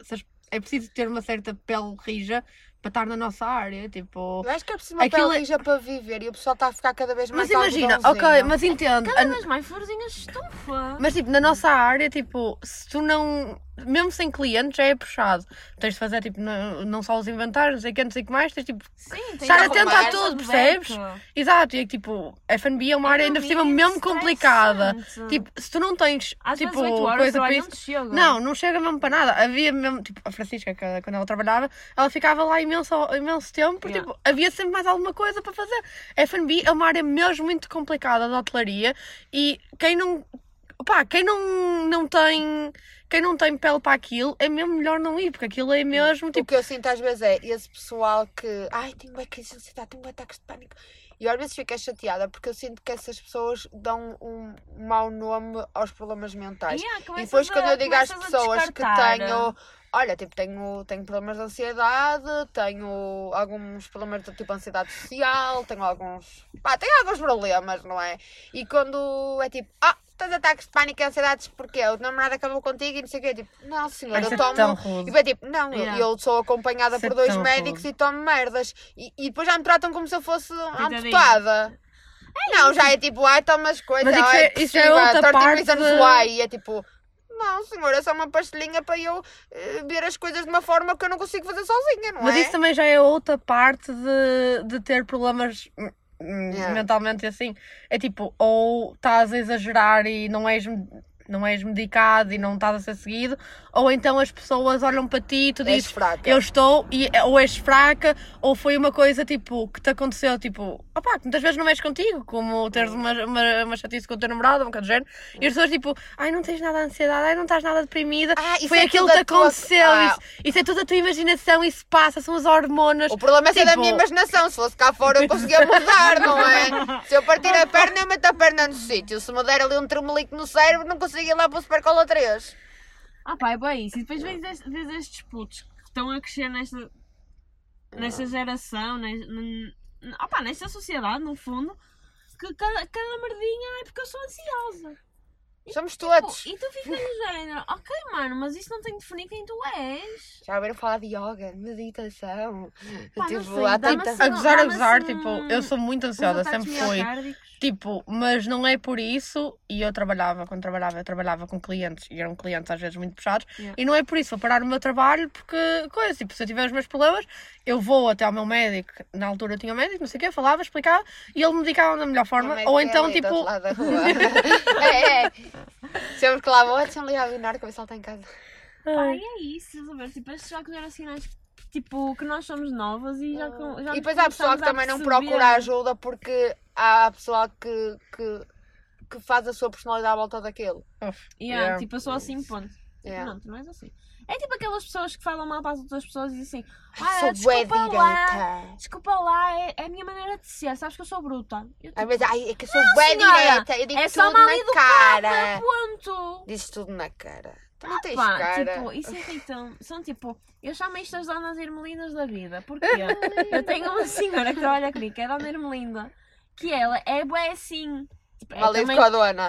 é preciso ter uma certa pele rija para estar na nossa área. Tipo. Eu acho que é preciso uma Aquilo pele é- rija para viver e o pessoal está a ficar cada vez mais Mas imagina, ok, mas entendo. Cada vez mais florzinhas estufa. Mas tipo, na nossa área, tipo, se tu não. Mesmo sem clientes já é puxado. Tens de fazer tipo, não, não só os inventários, não sei o que, não sei o que mais, tens tipo. Sim, Estar atento a tudo, percebes? Exato, e é que tipo, F&B é uma área É ainda no por cima mesmo complicada. Tipo, se tu não tens Às tipo, vezes 8 horas coisa para isso. não. Não, chega mesmo para nada. Havia mesmo, tipo, a Francisca, que, quando ela trabalhava, ela ficava lá imenso, imenso tempo, porque Yeah. tipo, havia sempre mais alguma coisa para fazer. F&B é uma área mesmo muito complicada da hotelaria e quem não, pá, quem não, não tem, quem não tem pele para aquilo, é mesmo melhor não ir, porque aquilo é mesmo, O tipo, que eu sinto às vezes é esse pessoal que. Ai, tenho bem crise de ansiedade, tenho bem ataques de pânico. E às vezes fico chateada porque eu sinto que essas pessoas dão um mau nome aos problemas mentais. Yeah, E depois, a- quando eu digo às pessoas que tenho olha, tipo, tenho, tenho problemas de ansiedade, tenho alguns problemas de tipo ansiedade social, tenho alguns. Pá, tenho alguns problemas, não é? E quando é tipo, ah, tens ataques de pânico e ansiedades porque o namorado acabou contigo e não sei o quê, tipo, não senhor, eu é tomo. E é tipo, não, eu- Yeah. eu sou acompanhada é por dois médicos rude. e tomo merdas. E, e depois já me tratam como se eu fosse amputada. não, já é tipo, ai, tomas coisa, Mas isso ai, é- isso é outra 30 parte de-. E é tipo, não, senhor, é só uma pastilhinha para eu eh, ver as coisas de uma forma que eu não consigo fazer sozinha, não Mas é? isso também já é outra parte de, de ter problemas hum, hum, Yeah. mentalmente assim. É tipo, ou estás a exagerar e não és, não és medicado e não estás a ser seguido, ou então as pessoas olham para ti e tu És dizes fraca. eu estou, e, ou és fraca, ou foi uma coisa tipo que te aconteceu, tipo, opá, que muitas vezes não mexe contigo, como teres uma, uma, uma chatice com o teu namorado, um bocado de género, e as pessoas tipo, ai não tens nada de ansiedade, ai não estás nada deprimida, Ah, foi é aquilo que tua- aconteceu, Ah. isso, isso é tudo a tua imaginação, isso passa, são as hormonas. O problema é ser da Tipo- minha imaginação. Se fosse cá fora eu conseguia mudar, não é? Se eu partir a perna, eu meto a perna no sítio. Se me der ali um tremelico no cérebro, não consigo ir lá para o Supercola 3. Ah pá, é bem isso. E depois vês, vês estes putos que estão a crescer nesta, nesta geração, nes- n- n- ah nesta sociedade, no fundo, que cada, cada merdinha é porque eu sou ansiosa. Somos Pô, todos. e tu ficas no género, ok mano, mas isso não tem de definir quem tu és. Já ouviram falar de yoga, meditação. Pá, tipo, sei, há tanta. assim- A gozar, a dá-me gozar, assim tipo, um- eu sou muito ansiosa, sempre fui. Tipo, mas não é por isso, e eu trabalhava, quando trabalhava, eu trabalhava com clientes, e eram clientes às vezes muito puxados, Yeah. e não é por isso, vou parar o meu trabalho, porque, coisa, tipo, se eu tiver os meus problemas, eu vou até ao meu médico, na altura eu tinha um médico, não sei o quê, falava, explicava, e ele me medicava da melhor forma, é ou é então, tipo, é, é. Sempre que lá vou, deixa-me ligar a Leonardo, que ele está em casa. E é isso, estás a ver? Tipo, estes jogos geracionais, tipo, que nós somos novas e já, com- já E depois há pessoal que também não procura ajuda porque há pessoal que, que, que faz a sua personalidade à volta daquele. uf, Yeah, yeah. Tipo, eu sou assim, ponto. Yeah. Não, tu não és assim. É tipo aquelas pessoas que falam mal para as outras pessoas e dizem assim: Ah, Sou bué desculpa lá, direita. desculpa lá, é, é a minha maneira de ser, sabes que eu sou bruta. Eu, Às tipo, vezes, ai, é que eu sou bué senhora, direita. Eu digo é só tudo mal na educada, cara. ponto. Dizes tudo na cara. Tu não tens Pá, cara. tipo, isso irrita São tipo, eu chamo isto as donas Irmelinas da vida. Porquê? eu tenho uma senhora que trabalha comigo, que é a dona Irmelinda, que ela é bué assim. Tipo, é também-.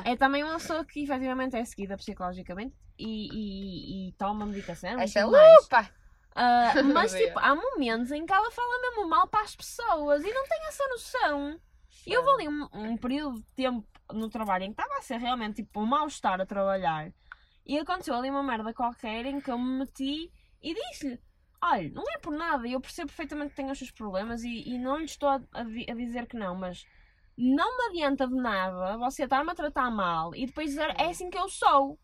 É também uma pessoa que efetivamente é seguida psicologicamente e, e, e toma medicação. Essa é mais. lupa. Ah, mas tipo, há momentos em que ela fala mesmo mal para as pessoas e não tem essa noção. E eu vou ali um, um período de tempo no trabalho em que estava a ser realmente tipo um mal-estar a trabalhar. E aconteceu ali uma merda qualquer em que eu me meti e disse-lhe: Olha, não é por nada, eu percebo perfeitamente que tem os seus problemas e, e não lhe estou a, a a dizer que não, mas não me adianta de nada você estar-me a tratar mal e depois dizer é assim que eu sou.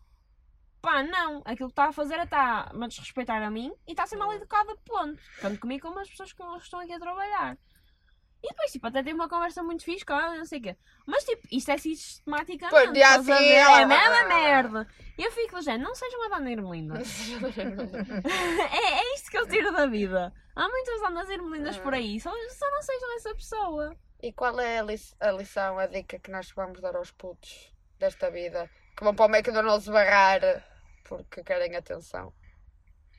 Pá, não. Aquilo que está a fazer é estar-me a desrespeitar a mim e está a ser mal educada, ponto. Tanto comigo como as pessoas que estão aqui a trabalhar. E depois, tipo, até tive uma conversa muito fixe com ela, não sei o quê. Mas, tipo, isto é sistematicamente. Pois, dia a assim, ver? ela- É mesmo merda. E eu fico do género, não seja uma dona Irmelinda. é, é isto que eu tiro da vida. Há muitas donas Irmelindas por aí, só, só não sejam essa pessoa. E qual é a, li- a lição, a dica que nós vamos dar aos putos desta vida? Que vão para o McDonald's barrar porque querem atenção.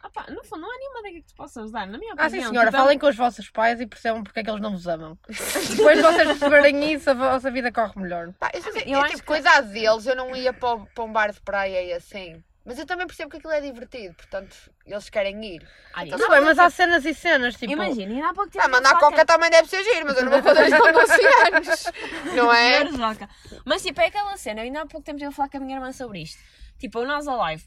Ah pá, no fundo, não há nenhuma dica que te possas dar, na minha Ah, opinião. sim, senhora, é um- falem com os vossos pais e percebam porque é que eles não vos amam. Depois de vocês perceberem isso, a vossa vida corre melhor. Pá, eu, eu eu, acho tipo, que- cuidado deles, eu não ia para, o- para um bar de praia e assim. Mas eu também percebo que aquilo é divertido, portanto, eles querem ir. Olha, Tudo bem, mas há cenas e cenas, tipo... Imagina, ainda há pouco tempo. Ah, mandar coca também deve ser giro, mas eu não vou fazer isto com 12 anos. Não é? Joca. Mas tipo, é aquela cena, eu ainda há pouco tempo estive a falar com a minha irmã sobre isto. Tipo, o Nós Alive,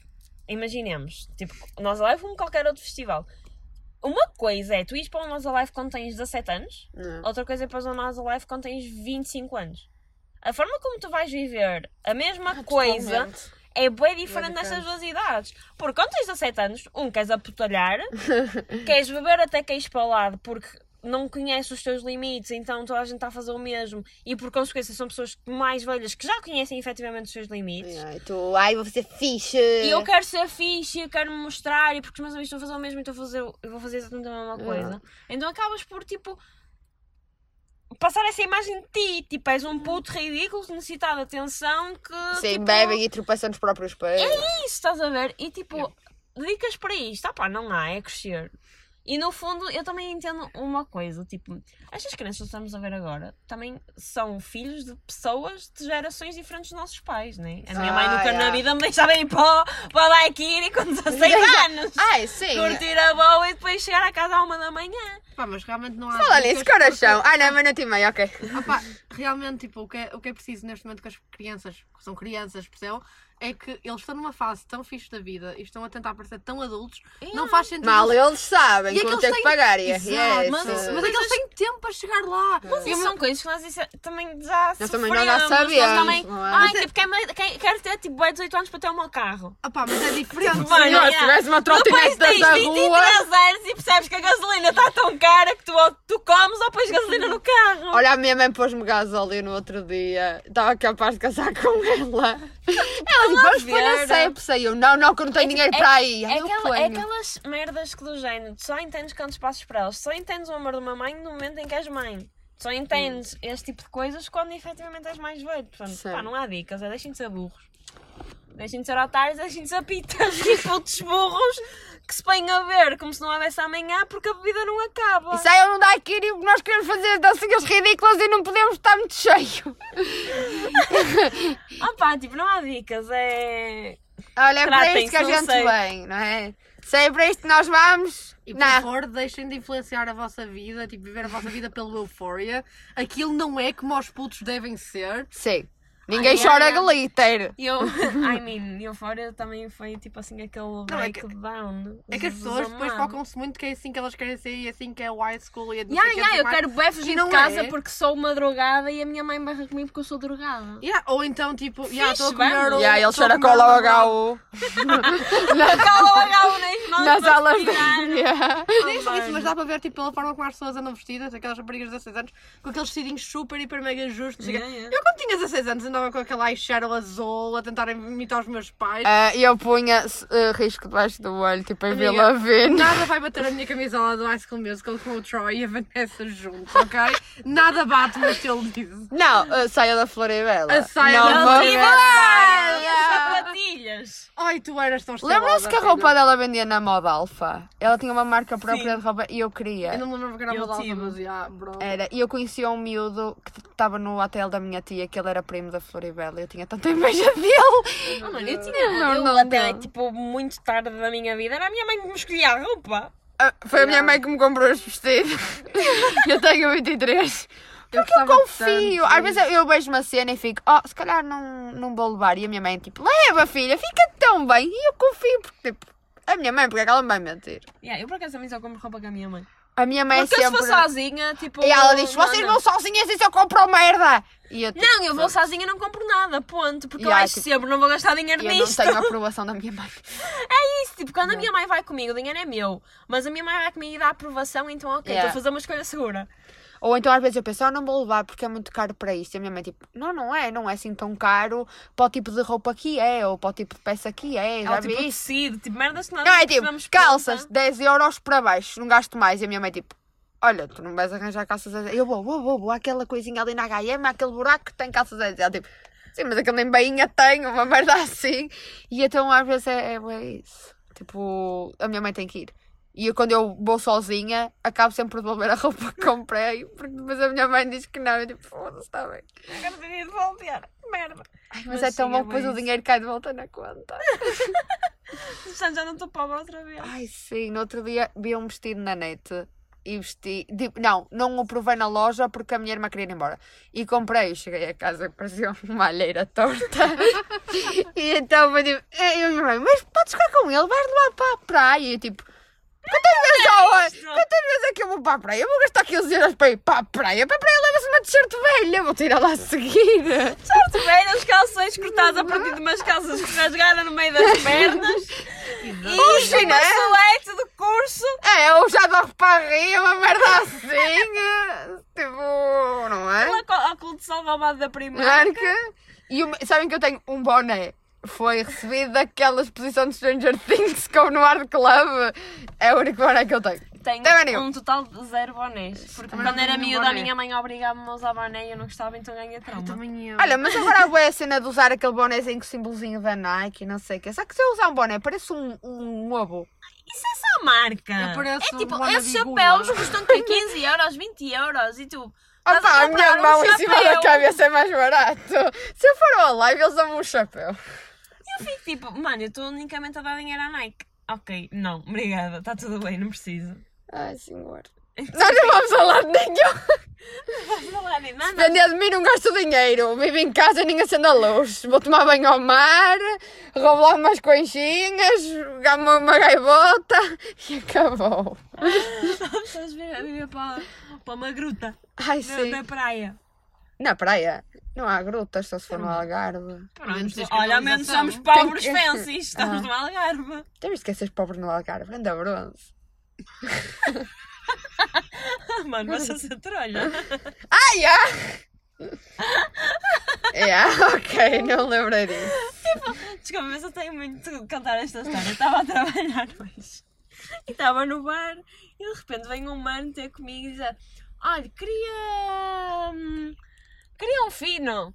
imaginemos, tipo, o Nós Alive como qualquer outro festival. Uma coisa é tu ires para o Nós Alive quando tens 17 anos, Não. outra coisa é para o Nós Alive quando tens 25 anos. A forma como tu vais viver a mesma coisa Totalmente. É bem diferente nestas duas idades. Porque quando tens 17 anos, um, queres aputalhar, queres beber até caís para o lado porque não conheces os teus limites, então toda a gente está a fazer o mesmo e por consequência são pessoas mais velhas que já conhecem efetivamente os seus limites. Ai, tu, ai, vou fazer fixe. E eu quero ser fixe, eu quero me mostrar, e porque os meus amigos estão a fazer o mesmo, então eu vou fazer, eu vou fazer exatamente a mesma coisa. Então acabas por, tipo, passar essa imagem de ti. Tipo, és um puto ridículo, necessitado de atenção, que. Sim, tipo, bebem e tropeçam nos próprios pés. É isso, estás a ver? E tipo, dedicas para isto. Ah pá, não há, é crescer. E no fundo, eu também entendo uma coisa, tipo, estas crianças que estamos a ver agora também são filhos de pessoas de gerações diferentes dos nossos pais, né? A minha mãe Ah, nunca na yeah. vida me deixava ir para, o- para o Daiquiri com 16 anos. Ai, sim. Curtir a boa e depois chegar a casa à uma da manhã. Pá, mas realmente não há. Fala nisso, coração. Ai, não, meia-noite e meia, ok. Ah, pá, realmente, tipo, o que, é, o que é preciso neste momento com as crianças, que são crianças, percebem? É que eles estão numa fase tão fixe da vida e estão a tentar parecer tão adultos, não faz sentido. Mal eles- eles sabem E que vão aqueles ter que têm- pagar. e- Exato, yes. mas, mas Mas é que eles têm tempo para chegar lá. Mas E isso são coisas que nós disse- também já Nós também não já nós sabíamos, também, não é? Ai, tipo, quer, quer, quer ter tipo bué 18 anos para ter o meu carro. Ah, pá, mas é diferente. Mano, yeah. se tivesse uma Depois trotinete tens dessa 23 rua. anos e percebes que a gasolina está tão cara que tu, ou tu comes ou pões gasolina no carro. Olha, a minha mãe pôs-me gasóleo no outro dia. Estava capaz de casar com ela. Ela disse, vamos pôr na sepsa. E eu, não, não, que eu não tenho dinheiro para aí. É, eu aquela- é aquelas merdas que do género, tu só entendes quando tu passas para elas, só entendes o amor de uma mãe no momento em que és mãe. Só entendes este tipo de coisas quando efetivamente és mais velho. Portanto, pá, não há dicas, é deixem de ser burros. Deixem de ser otários, deixem de ser pitas e putos burros que se põem a ver como se não houvesse amanhã porque a vida não acaba. Isso aí eu não dá aqui e nós queremos fazer dancinhas ridículas e não podemos estar muito cheio. Pá, tipo, não há dicas, é. Olha, é para isto que a gente sei. vem, não é? Se é para isto que nós vamos, E por não. favor, deixem de influenciar a vossa vida, tipo, viver a vossa vida pelo euphoria. Aquilo não é como os putos devem ser. Sim. Ninguém Ai, chora ai, ai. glitter. E eu, I mean, Euphoria também foi tipo assim aquele é que- breakdown. É que as pessoas depois focam-se muito que é assim que elas querem ser e é assim que é o high school e é quê, ya, não eu sei quero bué fugir de casa é. porque sou uma drogada e a minha mãe berra comigo porque eu sou drogada. Yeah, ou então, tipo, yeah, estou a Fixe, comer o- E aí ele a cheira comer cola ao o- HU. Cala o H nem nós Nas aulas de... respirar. Yeah. Nem só isso, mas dá para ver tipo, pela forma como as pessoas andam vestidas, aquelas raparigas de 16 anos, com aqueles vestidinhos super, hiper, mega justos. Yeah, yeah. Eu quando tinha 16 anos andava com aquele eyeshadow azul a tentar imitar os meus pais. E eu punha uh, risco debaixo do olho, tipo em Vila Vina. Nada vai bater a minha camisola do High School Musical com o Troy e a Vanessa juntos, ok? Nada bate no estilo disso. Não, a saia da Floribela. A saia não da Floribela. sapatilhas. Ai, tu eras tão estilosa. Lembram-se que a roupa dela vendia na moda alfa? Ela tinha uma marca própria Sim. de roupa e eu queria. Eu não me lembro que era Eu uma tive. mas já, bro. Era, e eu conhecia um miúdo que estava no hotel da minha tia, que ele era primo da Floribela. Eu tinha tanta inveja dele. Ah, mano, eu tinha. Não, eu não até, deu. tipo, muito tarde da minha vida, era a minha mãe que me escolhia a roupa. Ah, Foi a minha Não. mãe que me comprou os vestidos. eu tenho 23. Porque eu confio. tanto. Às vezes eu, eu vejo uma cena e fico, oh, se calhar não, não vou levar. E a minha mãe, tipo, leva filha, fica tão bem. E eu confio, porque, tipo, a minha mãe, porque é que ela me vai mentir? Yeah, eu por acaso também só compro roupa com a minha mãe. A minha mãe Porque sempre. se for sozinha, tipo. E ela diz: não, vocês não. vão sozinhas e se eu compro merda. E eu, tipo, Não, eu vou sozinha e não compro nada, ponto. Porque Yeah, eu acho tipo, sempre, não vou gastar dinheiro eu não nisto. tenho a aprovação da minha mãe. É isso, tipo, quando a minha mãe vai comigo, o dinheiro é meu. Mas a minha mãe vai comigo e dá aprovação, então ok, Yeah. estou a fazer uma escolha segura. Ou então às vezes eu penso, oh, não vou levar porque é muito caro para isto. E a minha mãe tipo, não, não é, não é assim tão caro para o tipo de roupa que é, ou para o tipo de peça que é, já Ela tipo decide, tipo, merdas que nós Não, é tipo, calças, pronta. 10 euros para baixo, não gasto mais. E a minha mãe tipo, olha, tu não vais arranjar calças a 10. Eu vou, vou, vou, vou, aquela coisinha ali na H&M, aquele buraco que tem calças a 10. Ela tipo, sim, mas aquele nem bainha tem, uma merda assim. E então às vezes é, é, é isso. Tipo, a minha mãe tem que ir. E eu, quando eu vou sozinha, acabo sempre por devolver a roupa que comprei, porque depois a minha mãe diz que não. Eu tipo, foda-se, está bem. Agora teria de voltar. Merda. Ai, mas, Mas é tão bom é que depois o dinheiro cai de volta na conta. Já já não estou pobre outra vez. Ai, sim, no outro dia vi um vestido na net e vesti. tipo, não, não o provei na loja porque a minha irmã queria ir embora. E comprei, cheguei a casa parecia uma alheira torta. e então tipo, eu e minha mãe, mas podes ficar com ele, vais levar para a praia. E eu tipo, quantas vezes, quantas vezes é que eu vou para a praia? Eu vou gastar 15 euros para ir para a praia. Para a praia leva-se uma t-shirt velha, vou tirar lá a seguir. Certo, velho, os calções cortados a partir de umas calças que rasgaram no meio das pernas. e Um chinelo. do curso. É, eu já dou para rir, uma merda assim. Tipo, não é? De sol roubado da primeira. Marca. E uma- sabem que eu tenho um boné. Foi recebido daquela exposição de Stranger Things houve no Art Club. É o único boné que eu tenho. tenho Também eu. um total de zero bonés. Porque Também quando era miúda, a minha mãe obrigava-me a usar boné e eu não gostava, então ganhei trauma. Também eu. Olha, mas agora há boa cena de usar aquele bonézinho com o símbolozinho da Nike e não sei o quê. Só que se eu usar um boné, parece um, um ovo. Isso é só marca. Eu É tipo, boné esses chapéus custam que 15 euros, 20 euros e tu. Opa, a comprar minha um mão em cima da cabeça é mais barato. Se eu for ao live, eles dão-me um chapéu. Eu fico tipo, mano, eu estou unicamente a dar dinheiro à Nike. Ok, não, obrigada, está tudo bem, não preciso. Ai, senhor. Nós não vamos falar de nenhum. Vamos falar de nada. Depender de mim, não gasto dinheiro. Vivo em casa e nem acendo a luz. Vou tomar banho ao mar, roubo lá umas conchinhas, gamo uma gaivota e acabou. A a viver para, para uma gruta Ai, na, sim. na praia. Na praia não há grutas, só se for no Algarve. Pronto, olha, ao menos somos pobres Tem que- fancies, estamos Ah. no Algarve. Viste que essas pobres no Algarve? Anda bronze. Mano, mas essa trolha. Ah, já! yeah, ok, não lembrei disso. Desculpa, mas eu tenho muito de contar esta história. Eu Estava a trabalhar hoje e estava no bar e de repente vem um mano ter comigo e dizer: Olha, queria. Queria um fino.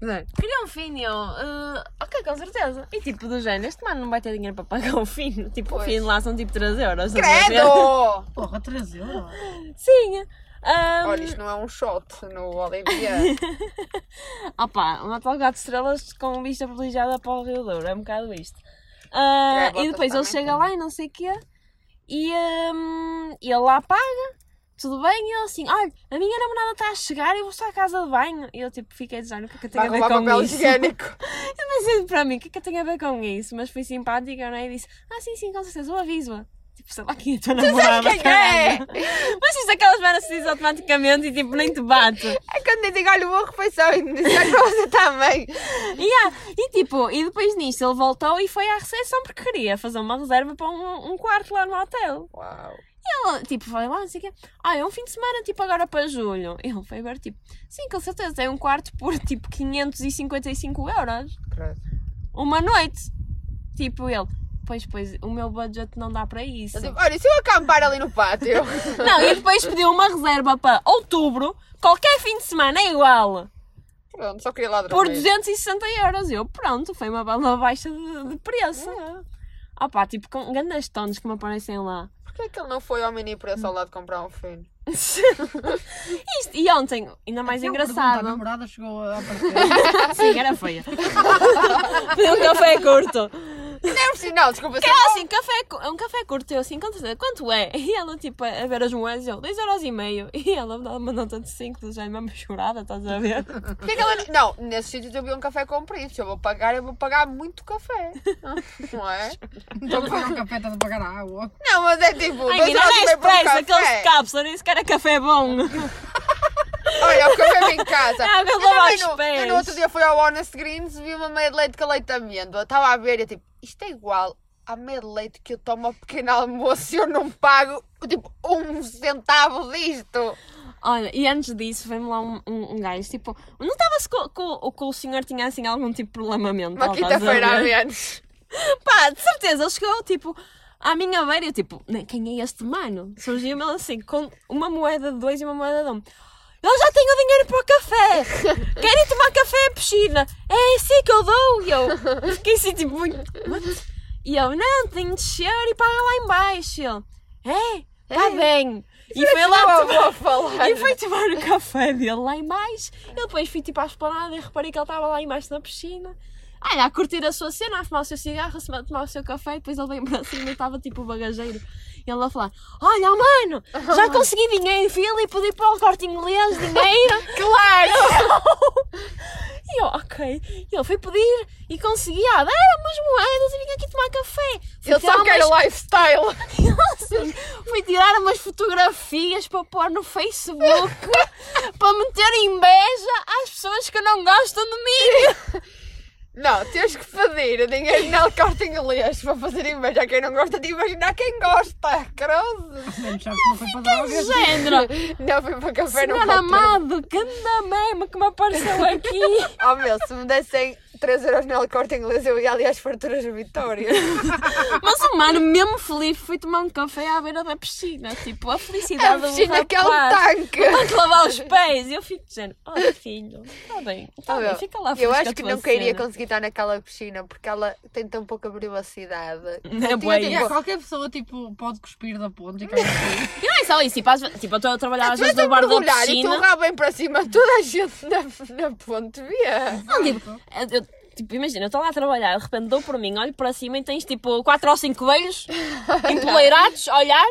Não é? Queria um fino. e eu, "Ah, ok, com certeza. E tipo, do género, este mano não vai ter dinheiro para pagar um fino. Tipo, o fino lá são tipo 3 euros. Credo! Porra, 13 euros. Sim. Um, Olha, isto não é um shot no Olivia. Opa, um hotel gato de estrelas com vista privilegiada para o Rio Douro, é um bocado isto. Ah, É, e depois ele chega lá e não sei o quê, e hum, ele lá paga, tudo bem, e ele assim, olha, a minha namorada está a chegar e eu vou estar à casa de banho. E eu tipo, fiquei dizendo, o que é que eu tenho Vai a ver com papel isso? higiênico. Eu pensei para mim, o que é que eu tenho a ver com isso? Mas fui simpática, não é? E disse, ah sim, sim, com certeza, eu aviso-a. Tipo, sei lá quem é a tua namorada, quem é? Mas isto aquelas merdas se diz automaticamente e tipo, nem te bate. É quando dizem, olha, boa refeição e dizem para você também. Yeah. E tipo, e depois nisso ele voltou e foi à recepção porque queria fazer uma reserva para um, um quarto lá no hotel. Uau. E ela, tipo, foi lá, não sei o quê. Ah, é um fim de semana, tipo, agora para julho. E ele foi ver, tipo, sim, com certeza, tem um quarto por, tipo, 555 euros. Credo. Uma noite. Tipo, ele, pois, pois, o meu budget não dá para isso. Eu digo, olha, e se eu acampar ali no pátio? Não, e depois pediu uma reserva para outubro, qualquer fim de semana é igual. Pronto, só queria lá dormir. Por 260 euros. Eu, pronto, foi uma bela baixa de, de preço. Ah pá, tipo, com grandes tons que me aparecem lá. Porquê é que ele não foi ao mini preço ao lado comprar um fino? Isto, e ontem, ainda mais Eu pergunto, A engraçado. namorada chegou a aparecer. Sim, era feia. Pediu um café curto. Não é preciso, não, desculpa. Que é assim, café, cu- um café curto. Eu assim, quanto, quanto é? E ela, tipo, a ver as moedas, eu, 2 euros e meio. E ela nota de 5, do género, mesmo chorada, estás a ver? Porquê que ela... Não, nesse sítio eu vi um café com preço. Se eu vou pagar, eu vou pagar muito café. Não é? Então para um café estás a pagar a água. Não, mas é tipo... Ai, dois mira, euros não e é meio por um expresso, aqueles de café. cápsula, nem sequer é café bom. Olha, o café vem em casa. É de Eu os no, pés. eu no outro dia fui ao Honest Greens e vi uma meia de leite com leite de amêndoa. Estava a ver e eu tipo, isto é igual à meia de leite que eu tomo ao pequeno almoço e eu não pago, tipo, um centavo disto. Olha, e antes disso veio-me lá um, um, um gajo, tipo, notava-se que, o- que, o- que o senhor tinha assim algum tipo de problema mental. Uma quinta-feira a ver? menos. Pá, de certeza, ele chegou tipo à minha beira e eu tipo, "Nem, quem é este mano? Surgiu-me assim, com uma moeda de dois e uma moeda de um. Eu já tenho dinheiro para o café! Quero ir tomar café à piscina! É assim que eu dou! E eu fiquei assim tipo muito. E eu, não, tenho de descer e paga lá em baixo. E ele, é, está bem. E foi lá tomar. falar. E foi tomar o café dele lá em baixo. E depois fui tipo à esplanada e reparei que ele estava lá em baixo na piscina. Olha, a curtir a sua cena, a fumar o seu cigarro, a tomar o seu café, e depois ele veio para cima e estava tipo o bagageiro. E ele a falar: Olha, mano, já consegui dinheiro, fui ali pedir para o corte inglês dinheiro. Claro! E eu, ok. E ele foi pedir e consegui, ah, deram umas moedas e vim aqui tomar café. Fui Ele só quer umas- lifestyle. Assim, fui tirar umas fotografias para pôr no Facebook para meter inveja às pessoas que não gostam de mim. Não, tens que pedir dinheiro no corte inglês para fazer inveja a quem não gosta de imaginar quem gosta. Cruzes. Menos que não foi para drogas. Género, Não foi para café, não senhor para tudo. amado, que anda meme que me apareceu aqui. Oh meu, se me dessem 3 euros no corte inglês, eu ia ali às farturas de Vitória. Mas o mano, mesmo feliz, foi tomar um café à beira da piscina. Tipo, a A felicidade piscina do que é um rapaz. tanque. Vai-te lavar os pés. E eu fico dizendo, olha filho, está bem, está Ah, bem, fica lá Eu acho a que iria cena. conseguir estar naquela piscina porque ela tem tão pouca privacidade. É Tinha, bué tipo, qualquer pessoa tipo, pode cuspir da ponte e não é só isso, tipo, tipo eu estou a trabalhar às vezes no a bar da mergulhar e tu piscina. rabo bem para cima, toda a gente na, na ponte via. Não, tipo, eu- eu- tipo, imagina, eu estou lá a trabalhar, de repente dou por mim, olho para cima e tens tipo 4 ou 5 velhos empoleirados a olhar,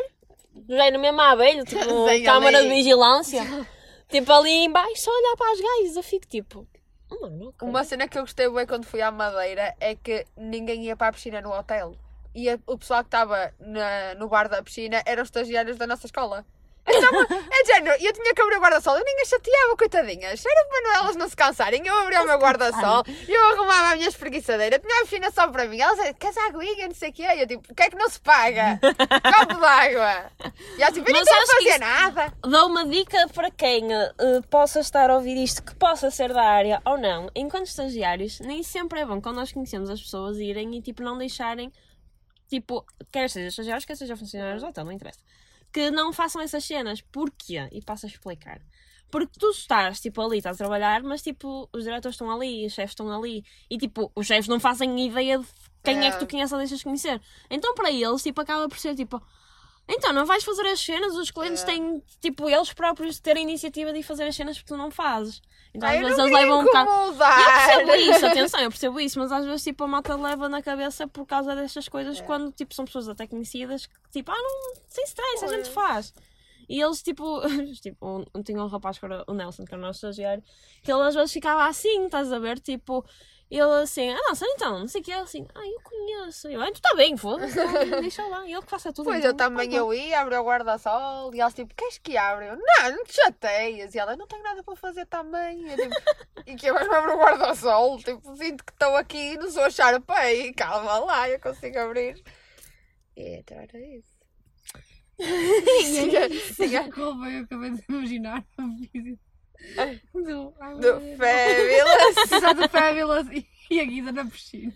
já no mesmo à abelha, tipo, câmara ali. de vigilância. Tipo, ali em baixo, só olhar para as gajas, eu fico tipo, "Oh, mano, ok." Uma cena que eu gostei bem quando fui à Madeira é que ninguém ia para a piscina no hotel. E a- o pessoal que estava no bar da piscina eram os estagiários da nossa escola. Então, é de género, eu tinha que abrir o guarda-sol, eu ninguém chateava, coitadinhas. Era para elas não se cansarem. Eu abria o meu guarda-sol, eu arrumava a minha espreguiçadeira, tinha a piscina só para mim. Elas diziam, queres aguinha, não sei o quê. Eu tipo, o que é que não se paga? Copo d'água. E eu tipo, eu não Mas estou a acho que fazer nada. Dou uma dica para quem eh, possa estar a ouvir isto, que possa ser da área ou não. Enquanto estagiários, nem sempre é bom quando nós conhecemos as pessoas irem e tipo não deixarem, tipo, quer seja estagiários, quer seja funcionários do hotel, não interessa, que não façam essas cenas. Porquê? E passo a explicar. Porque tu estás, tipo, ali, estás a trabalhar, mas, tipo, os diretores estão ali, os chefes estão ali, e, tipo, os chefes não fazem ideia de quem é, que tu É. conheces ou deixas conhecer. Então, para eles, tipo, acaba por ser, tipo, então, não vais fazer as cenas, os clientes É. têm, tipo, eles próprios terem a iniciativa de ir fazer as cenas que tu não fazes. Então, Ai, às vezes eles levam um bocado. Eu percebo isso, atenção, eu percebo isso, mas às vezes tipo, a malta leva na cabeça por causa destas coisas É. quando tipo, são pessoas até conhecidas que tipo, ah não, sem stress, a gente faz. E eles tipo, tipo um, tinha um rapaz que era o Nelson, que era o nosso estagiário, que ele às vezes ficava assim, estás a ver? Tipo, ele assim, ah não, então, não sei o que, ele assim, ah eu conheço. Eu, ah, tu está bem, foda-se, deixa lá, ele que faça tudo. Pois então, eu também tá bom." eu ia, abri o guarda-sol e elas tipo, queres que abra? Eu, não, não te chateias. E ela, não tenho nada para fazer também. E, eu, tipo, e que eu vais-me abrir o guarda-sol? Tipo, sinto que estou aqui e não sou a Sharpay. Calma lá, eu consigo abrir. E então era isso. Tinha- tinha- Como eu acabei de imaginar o vídeo do, Do. Fabulous. Exato, do Fabulous e- a Guida na piscina.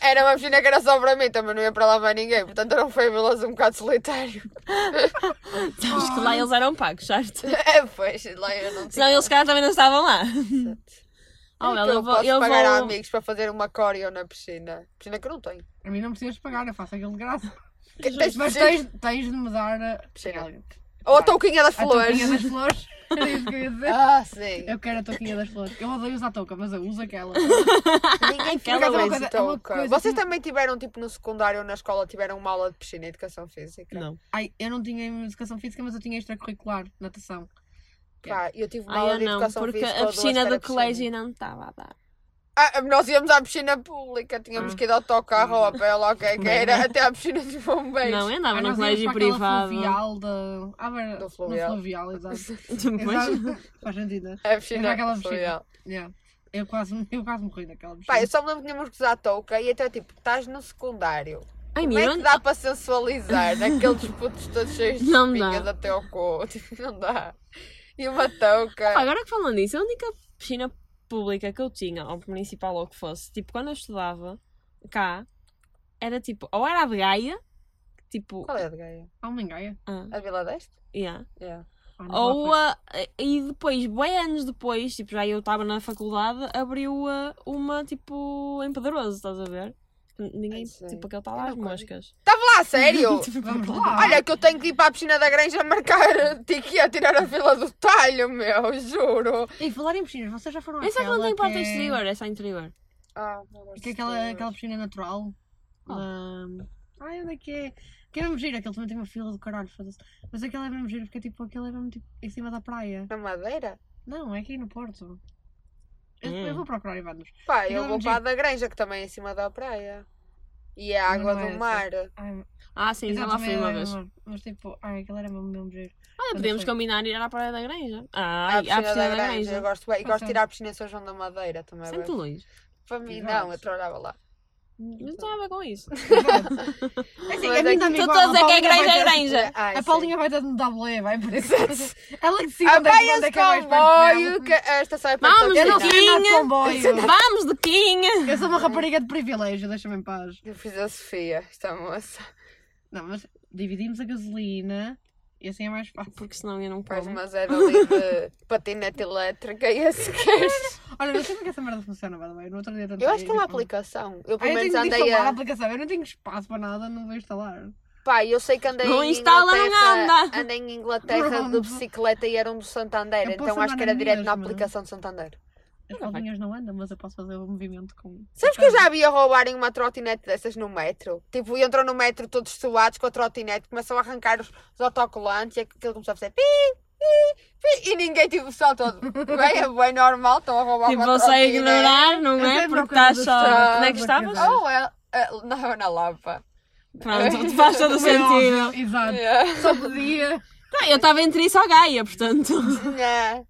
Era uma piscina que era só para mim, também não ia para lá mais ninguém. Portanto era um Fabulous um bocado solitário. Sabes que lá eles eram pagos, certo? É, pois, lá eu não tinha. Senão eles, calhar, também não estavam lá. Oh, É well, que eu, eu posso eu pagar a vou... amigos para fazer uma coreo na piscina. Piscina que eu não tenho. A mim não precisas pagar, eu faço aquilo de graça. Que- Tens Mas tens, tens de me dar a, Piscina. Ou a touquinha das a flores. touquinha das flores. Era isso que eu ia dizer. Ah, sim. Eu quero a touquinha das flores. Eu odeio usar touca, mas eu uso aquela. Ninguém Aquela fica coisa- bem é touca. coisa Vocês que- também tiveram, tipo, no secundário ou na escola, tiveram uma aula de piscina e educação física? Não. Ai, eu não tinha educação física, mas eu tinha extracurricular, natação. Pá, eu tive uma Ah, aula eu de não, educação porque física. a piscina do colégio não estava a dar. Ah, nós íamos à piscina pública, tínhamos Ah. que ir de autocarro ou a pé, lá o que é que era, até à piscina dos bombeiros. Não, eu andava Ai, no nós íamos colégio para aquela privado. fluvial da... Ah, mas... Do fluvial. No fluvial, exato. Depois, Exato. Faz sentido. A Era piscina aquela piscina. fluvial. Yeah. Eu, quase, eu quase morri naquela piscina. Pá, eu só me lembro que tínhamos que usar touca e então, tipo, estás no secundário. Ai, Como é que dá para sensualizar aqueles putos todos cheios de Não espinhas até ao cu? Tipo, não dá. E uma touca. Agora que falando nisso, a única piscina pública que eu tinha, ou municipal ou o que fosse, tipo, quando eu estudava cá, era tipo, ou era a de Gaia, tipo, Qual é a de Gaia? Uma engaia. ah, A Vila Deste? yeah. Yeah. Ah, ou a, e depois, bem anos depois, tipo, já eu estava na faculdade, abriu a, uma, tipo, em Pedroso, estás a ver? Ninguém, Ai, sei. tipo, aquele está Eu lá as conheço. moscas. Estava lá, a sério? lá. Olha que eu tenho que ir para a piscina da Granja marcar tiki a tirar a fila do talho, meu, juro. E falar em piscinas, vocês já foram Essa é que não tem parte que é- exterior, essa é interior. Ah, não gosto Que é aquela, aquela piscina natural. Qual? Da- Ai, onde é que é? Que é mesmo giro, aquele também tem uma fila do caralho, foda-se. Mas aquele é mesmo giro, porque tipo, aquele é mesmo tipo em cima da praia. Na Madeira? Não, é aqui no Porto. Eu, Hum. eu vou procurar e vamos. Pá, eu é vou para a da Granja, que também é em cima da praia. E é a água do mar. Ai, Ah, sim, já lá fui uma vez. Mas, mas tipo, ai, aquele era mesmo, mesmo giro. Olha, foi? combinar e ir à praia da igreja. Ah, a à piscina, da, Granja. Eu gosto bem. E gosto de tirar a piscina São João da Madeira também. Bem. longe. Para mim, não, eu trabalhava lá. Não tem a ver com isso. É assim, Mas é Tu igual, estás a dizer que é Paulinha vai igreja é igreja. Ai, A. Paulinha vai ter de dar boleia, vai por isso. Ela que decide onde é que, é que é perto comboio que a estação é perto Vamos, de Quinha. Vamos de Quinha! Eu sou uma rapariga de privilégio, deixa-me em paz. Eu fiz a Sofia, esta moça. Não, mas dividimos a gasolina e assim é mais fácil. Porque senão eu não como. uma zero ali de patinete elétrica e a seguir. Olha, não sei como é que essa merda funciona, by the way. No outro dia. Eu acho que é uma tipo, aplicação. Eu Ah, pelo eu menos tenho de andei instalar a a. aplicação. Eu não tenho espaço para nada, não vou instalar. Pá, eu sei que andei Não em instala, não Inglaterra. anda. Andei em Inglaterra de Pronto. bicicleta e era um do Santander. Então acho que era na direto na mesma. aplicação de Santander. As palinhas não andam, mas eu posso fazer o movimento com. Sabes que eu já vi a roubarem uma trotinete dessas no metro? Tipo, entram no metro todos suados com a trotinete, começam a arrancar os, os autocolantes e aquilo começou a fazer pi, pi, pi, e ninguém tipo o sol todo. Bem, é bem normal, estão a roubar Tipo, uma você a trotinete. ignorar, não é? Porque estás só. Onde é que estavas? Oh, é, é, na, na Lapa. Pronto, faz todo o sentido. Exato. Yeah. Só podia. Não, eu estava entre isso ou Gaia, portanto. Yeah.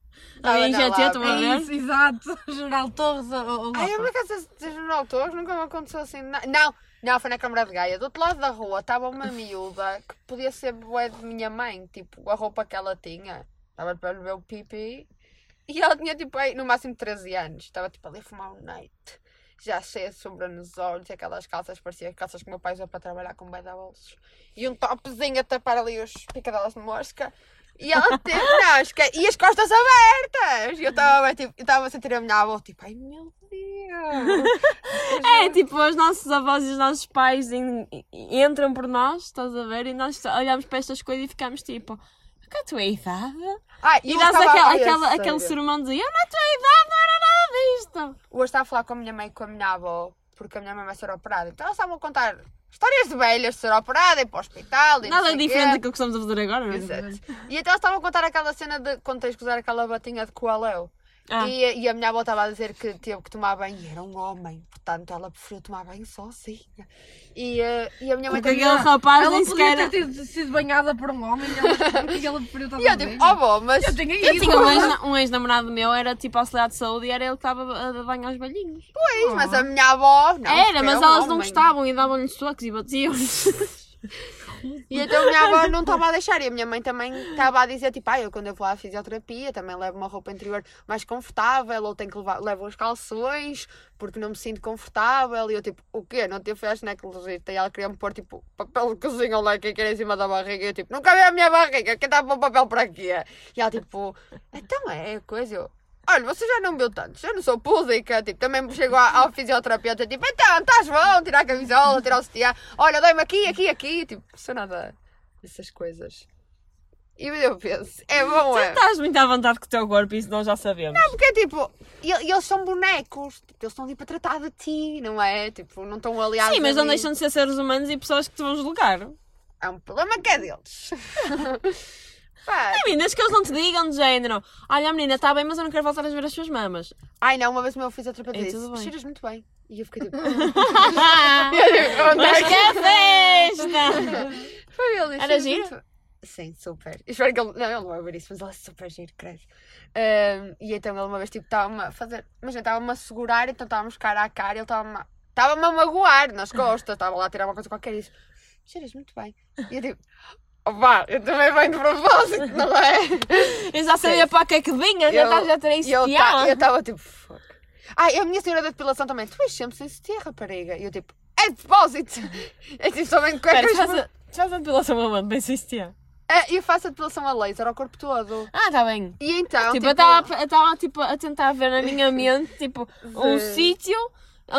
Estava em na GT, Lapa. estou a É ver. isso, exato. Geral Torres ou, Ai, eu por acaso seja no autores, nunca me aconteceu assim. na- Não, não, foi na Câmara de Gaia. Do outro lado da rua estava uma miúda que podia ser bué de minha mãe, tipo, a roupa que ela tinha. Estava para ver o pipi. E ela tinha tipo aí, no máximo 13 anos. Estava tipo ali a fumar um night. Já cheia de sombra nos olhos, e aquelas calças, parecia calças que o meu pai usou para trabalhar com bem da bolsos. E um topzinho a tapar ali os picadelas de mosca. E ela teve, não, acho que, e as costas abertas. E eu estava tipo, eu sentir a minha avó, tipo, ai meu Deus. É, tipo, os nossos avós e os nossos pais en- entram por nós, estás a ver? E nós olhamos para estas coisas e ficamos tipo, é a tua idade? Ai, E dás aquela, é aquela, aquele sermão de eu na tua idade não era nada disto. Hoje estava a falar com a minha mãe e com a minha avó, porque a minha mãe vai ser operada. Então elas estavam a contar histórias de velhas de ser operada e ir para o hospital. E Nada diferente daquilo que estamos a fazer agora, não é? Exato. E então elas estavam a contar aquela cena de quando tens que usar aquela batinha de coaleu. Ah. E, e a minha avó estava a dizer que teve que tomar banho e era um homem, portanto ela preferiu tomar banho sozinha. E, eh, e a minha mãe Porque também. aquele rapaz Ela nem podia sequer... ter tido- sido banhada por um homem e ela, ela preferiu estar E eu tipo, oh bom, mas. Eu tinha Eu tinha um ex- um ex-namorado meu, era tipo auxiliar de saúde e era ele que estava a a banhar os velhinhos. Pois, mas a minha avó. Não, era, mas um elas não homem. gostavam e davam-lhe socos e batiam E então minha avó não estava a deixar. E a minha mãe também estava a dizer, tipo, ah, eu quando eu vou à fisioterapia também levo uma roupa interior mais confortável, ou tenho que levar, levo os calções, porque não me sinto confortável. E eu, tipo, o quê? Não te fui à ginecologista. E ela queria me pôr, tipo, papel de cozinha lá que era em cima da barriga. E eu, tipo, nunca vi a minha barriga, quem está a pôr papel para quê? E ela, tipo, então é coisa. Eu, Olha, você já não viu tanto, eu não sou pública, tipo, também chego ao fisioterapeuta, tipo, então, estás bom, tirar a camisola, tirar o sutiã, olha, dói-me aqui, aqui, aqui, tipo, não sou nada dessas coisas. E eu penso, é bom, é? Estás muito à vontade com o teu corpo, isso nós já sabemos. Porque, tipo, e, e eles são bonecos, tipo, eles estão ali para tratar de ti, não é? Tipo, não estão aliados Sim, mas não deixam de ser seres humanos e pessoas que te vão julgar. É um problema que é deles. Pá, meninas, que eles não te digam de género. Olha, a menina está bem, mas eu não quero voltar a ver as suas mamas. Ai não, uma vez o meu fisioterapeuta É, disse, cheiras muito bem. E eu fiquei tipo, mas que é festa! Foi ele. Era sim, giro? muito- Sim, super. Espero que ele. Não, ele não vai ver isso, mas ele é super giro, credo. Ahm, e então ele uma vez tipo estava-me a fazer. Imagina, estava-me a segurar, então estávamos cara a cara, ele estava-me a. Estava-me a magoar nas costas, estava lá a tirar uma coisa qualquer e disse: Cheiras muito bem. E eu tipo, opá, eu também venho de propósito, não é? Eu já sabia para que é que vinha, já estás a ter isso. Eu ta- eu estava tipo, fuck. Ah, e a minha senhora da depilação também, tu és sempre sem sutiã, rapariga. E eu tipo, é de depósito. É tipo, cuecas. tu faz a- tu faz a depilação aonde? Bem se existia. É, eu faço a depilação a laser ao corpo todo. Ah, está bem. E então, Tipo, eu estava tipo, a tentar ver na minha mente tipo, um sítio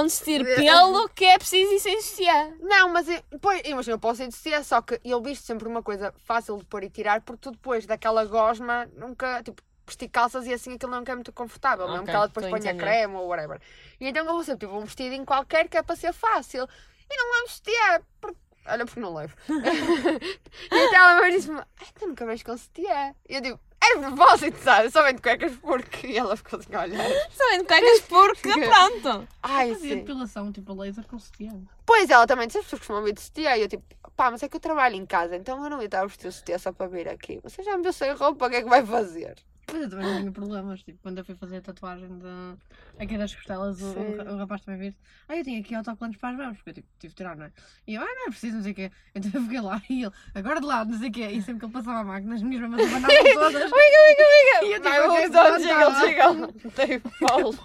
se tire Ver. pelo que é preciso e sem sutiã. Não, mas eu- depois, imagina, eu posso ir de sutiã, só que eu visto sempre uma coisa fácil de pôr e tirar, porque tu depois daquela gosma nunca, tipo, vestir calças e assim aquilo nunca é muito confortável, mesmo Ok, que ela depois ponha creme ou whatever. E então eu vou sempre tipo um vestidinho qualquer que é para ser fácil. E não levo sutiã, porque, olha porque não levo. e então ela me disse-me, ai, tu nunca vais com sutiã. E eu digo, é de propósito, sabe? Só vem de cuecas porque e ela ficou assim a olhar. Sabem de cuecas porque pronto. Ai, Fazia sim. depilação, tipo laser com sutiã. Pois ela também disse, as pessoas costumam vir de sutiã. E eu tipo, pá, mas é que eu trabalho em casa, então eu não ia estar a vestir o sutiã só para vir aqui. Você já me viu sem roupa, o que é que vai fazer? Mas eu também não tinha problemas. Tipo, quando eu fui fazer a tatuagem de... aqui das costelas, o, o, rapaz também disse: Ah, eu tinha aqui autocolantes para as mãos, porque eu tipo, tive de tirar, não é? E eu, ah, não é preciso, não sei o quê. Então eu fiquei lá e ele, agora de lado, não sei o quê. E sempre que ele passava a máquina, as minhas mamas abanavam todas. E eu, tipo, Vai, ao pronto, jingle, tá. jingle. Tem volta.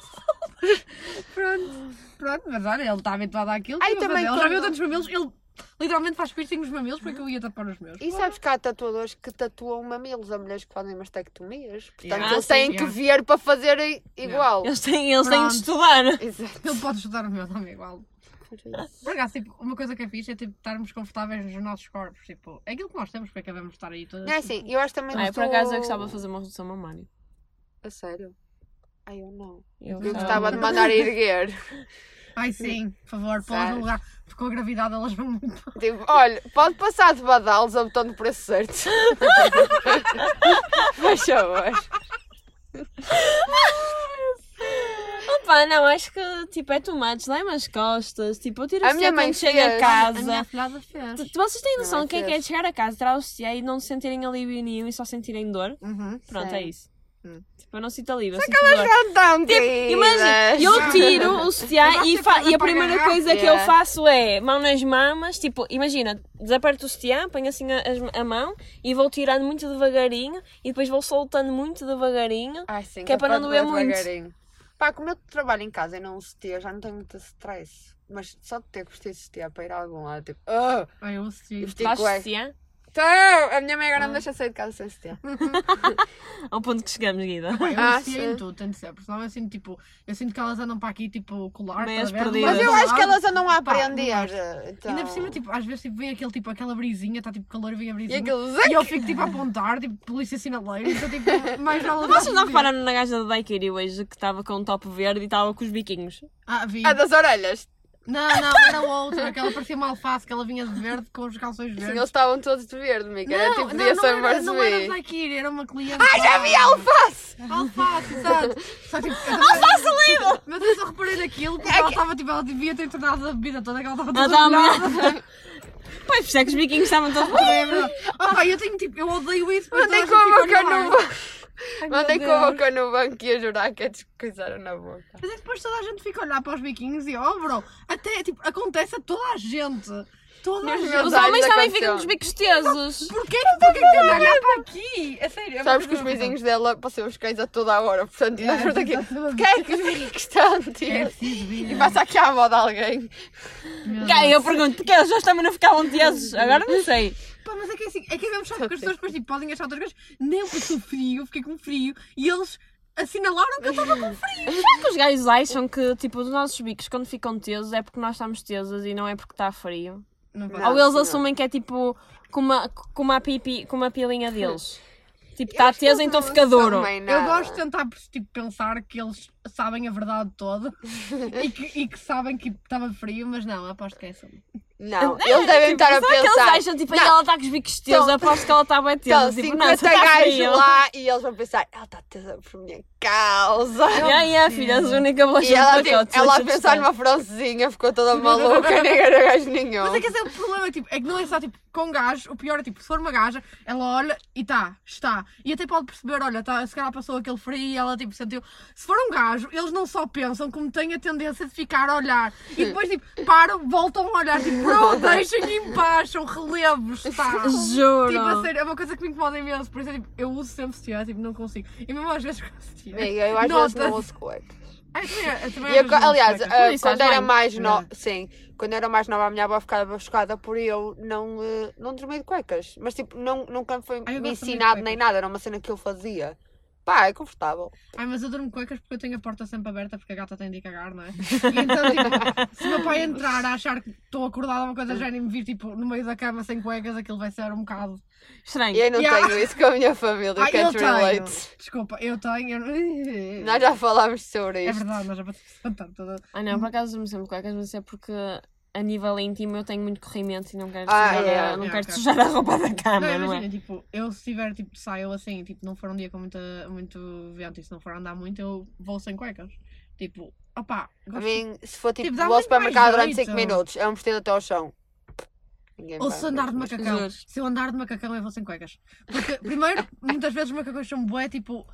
Pronto, pronto, mas olha, ele está habituado àquilo. Ai, eu vou também. Ele já viu tantos mamilos, ele literalmente faz piercing nos mamilos porque eu ia tapar os meus. E sabes que há tatuadores que tatuam mamilos a mulheres que fazem mastectomias. Portanto, Yeah. eles Ah, têm sim, que yeah. ver para fazerem igual. Eles têm, eles têm de estudar. Exato. Ele pode estudar o meu também igual. Por acaso, tipo, uma coisa que é fixe é tipo, estarmos confortáveis nos nossos corpos. Tipo, é aquilo que nós temos, porque acabamos de estar aí todas. Não é assim, eu acho também Ai, que por tu- acaso eu gostava de fazer uma redução mamária. A sério? Ai, eu não. Eu Eu gostava de mandar erguer. Ai sim, por favor, no lugar. Porque com a gravidade elas vão muito. Tipo, olha, pode passar de badalos a botão de preço certo. Faz favor. Opa, não, acho que tipo é tomates, lá as costas. Tipo, eu tiro A o minha mãe chego a fez. A minha casa. afilhada fez. Tu- Vocês têm noção do que é que é chegar a casa, tirar o e não sentirem alívio nenhum e só sentirem dor? Uhum. Pronto, é isso. Hum. Tipo, eu não sinto alívio, eu sinto dor. Então, Tipo, imagina, eu tiro o sutiã e, e a primeira coisa que eu faço é mão nas mamas, tipo, imagina, desaperto o sutiã, ponho assim a, a mão e vou tirando muito devagarinho e depois vou soltando muito devagarinho. Ai, sim, Que é para não doer muito. Pá, como eu trabalho em casa e não sutiã, já não tenho muito stress. Mas só de ter que vestir sutiã para ir a algum lado, tipo, ah, Ai, eu vestir Faz sutiã? Então, a minha mãe agora não me deixa sair de casa sem sutiã. Ao ponto que chegamos, Guida. Pá, eu Ah, sim. tudo, tem de ser. Porque senão eu sinto, tipo, eu sinto que elas andam para aqui, tipo, colar. Meias tá perdidas. Mas eu acho que elas andam a aprender. então... Ainda por cima, tipo, às vezes tipo, vem aquele, tipo, aquela brisinha, está tipo calor e vem a E brisinha. E eu fico tipo a apontar, tipo, polícia sinaleiro, então tipo, mais vale Vocês não repararam na gaja da Daiquiri hoje que estava com um top verde e estava com os biquinhos? Ah, vi. a das orelhas. Não, não, era o outro, aquela parecia uma alface, que ela vinha de verde com os calções Sim, verdes. eles estavam todos de verde, amiga. Era tipo não, dia não, era, não era. Zakiri, era uma cliente. Ah, já vi alface! Alface, exato. Só tipo. Alface lindo! Mas eu só reparei naquilo porque ela estava tipo, ela devia ter tornado a bebida toda, que ela estava Ela toda estava molhada. Pois, por isso é que os biquinhos estavam todos. É. Ah, eu tenho tipo, eu odeio isso. porque Mandei com toda a gente fica boca olhar. no banco. Ai, Mandei com a boca no banco e a jurar que é descoisaram na boca. Mas é que depois toda a gente fica a olhar para os biquinhos e, oh, bro, até tipo, acontece a toda a gente. Toda a gente. Os homens também ficam com os bicos tesos. Porquê, porquê que tem de olhar para aqui? É sério. é Sabes que os vizinhos dela passam os cães a toda a hora, portanto, É, nós por aqui. a Porquê é que os bichos estão É vir. E passa aqui à moda alguém. Deus. eu pergunto, porque eles já também não ficavam tesos? Agora não sei. Pá, mas é que é assim, é que é mesmo chato porque as pessoas depois tipo, podem achar outras coisas. Nem eu passou frio, fiquei com frio e eles assinalaram que eu estava com frio. Será que os gajos acham que, tipo, os nossos bicos, quando ficam tesos, é porque nós estamos tesos e não é porque está frio? Não Não, Ou eles senhor. assumem que é tipo com uma, com uma, pipi, com uma pilinha deles? Tipo, está teso, então não fica duro. Eu gosto de tentar tipo, pensar que eles sabem a verdade toda e que, e que sabem que estava frio, mas não, aposto que é assim. Não, eles devem estar a que eles pensar. acham, tipo, Não. "Ai, ela está com os bicos tesos, Então- aposto que ela está bem Estão tesa. Tipo, não, 50 está gajos lá e eles vão pensar, ela está tesa por minha causa. E aí, a filha, és a única E ela, tipo, pacote. ela a pensar numa francesinha, ficou toda maluca, nem era gajo nenhum. Mas é que esse é o problema, tipo, é que não é só tipo com gajo, o pior é tipo, se for uma gaja, ela olha e tá, está. E até pode perceber, olha, tá, se calhar passou aquele frio e ela tipo sentiu. Se for um gajo, eles não só pensam como têm a tendência de ficar a olhar e depois tipo, param, voltam a olhar, tipo, bro, deixem em paz, são relevos, tá? Juro. Tipo, a sério, é uma coisa que me incomoda imenso, por isso é tipo, eu uso sempre sutiã, tipo, não consigo. E mesmo às vezes com sutiã. Eu às vezes não uso cuecas. Eu também- também eu, aliás, isso, quando era mais nova, sim, quando era mais nova a minha avó ficava chocada por eu não, eh, não dormir de cuecas. Mas tipo, não, nunca foi Ah, me ensinado nem nada, era uma cena que eu fazia. Pá, é confortável. Ai, mas eu durmo cuecas porque eu tenho a porta sempre aberta porque a gata tem de ir cagar, não é? E então, tipo, se o meu pai entrar a achar que estou acordada uma coisa já e me vir, tipo, no meio da cama sem cuecas, aquilo vai ser um bocado... Estranho. E eu não Yeah. tenho isso com a minha família, Ai, eu can't tenho. relate. Desculpa, eu tenho... Nós já falámos sobre É isto. verdade, mas já levantar toda... Ah não, por acaso durmo sempre cuecas, mas isso é porque a nível íntimo eu tenho muito corrimento e não quero Ah, sujar, yeah. a, não Yeah, quero ok. sujar a roupa da Não, cama, não, imagina, é? tipo, eu se tiver, tipo, saio assim, tipo, não for um dia com muita, muito vento e se não for andar muito, eu vou sem cuecas. Tipo, opá, A gosto mim, se for tipo, Tipo, vou ao supermercado durante jeito. 5 minutos, é um vestido até ao chão. Ninguém Ou se andar de macacão. Se eu andar de macacão, eu vou sem cuecas. Porque, primeiro, muitas vezes os macacões são bué, tipo.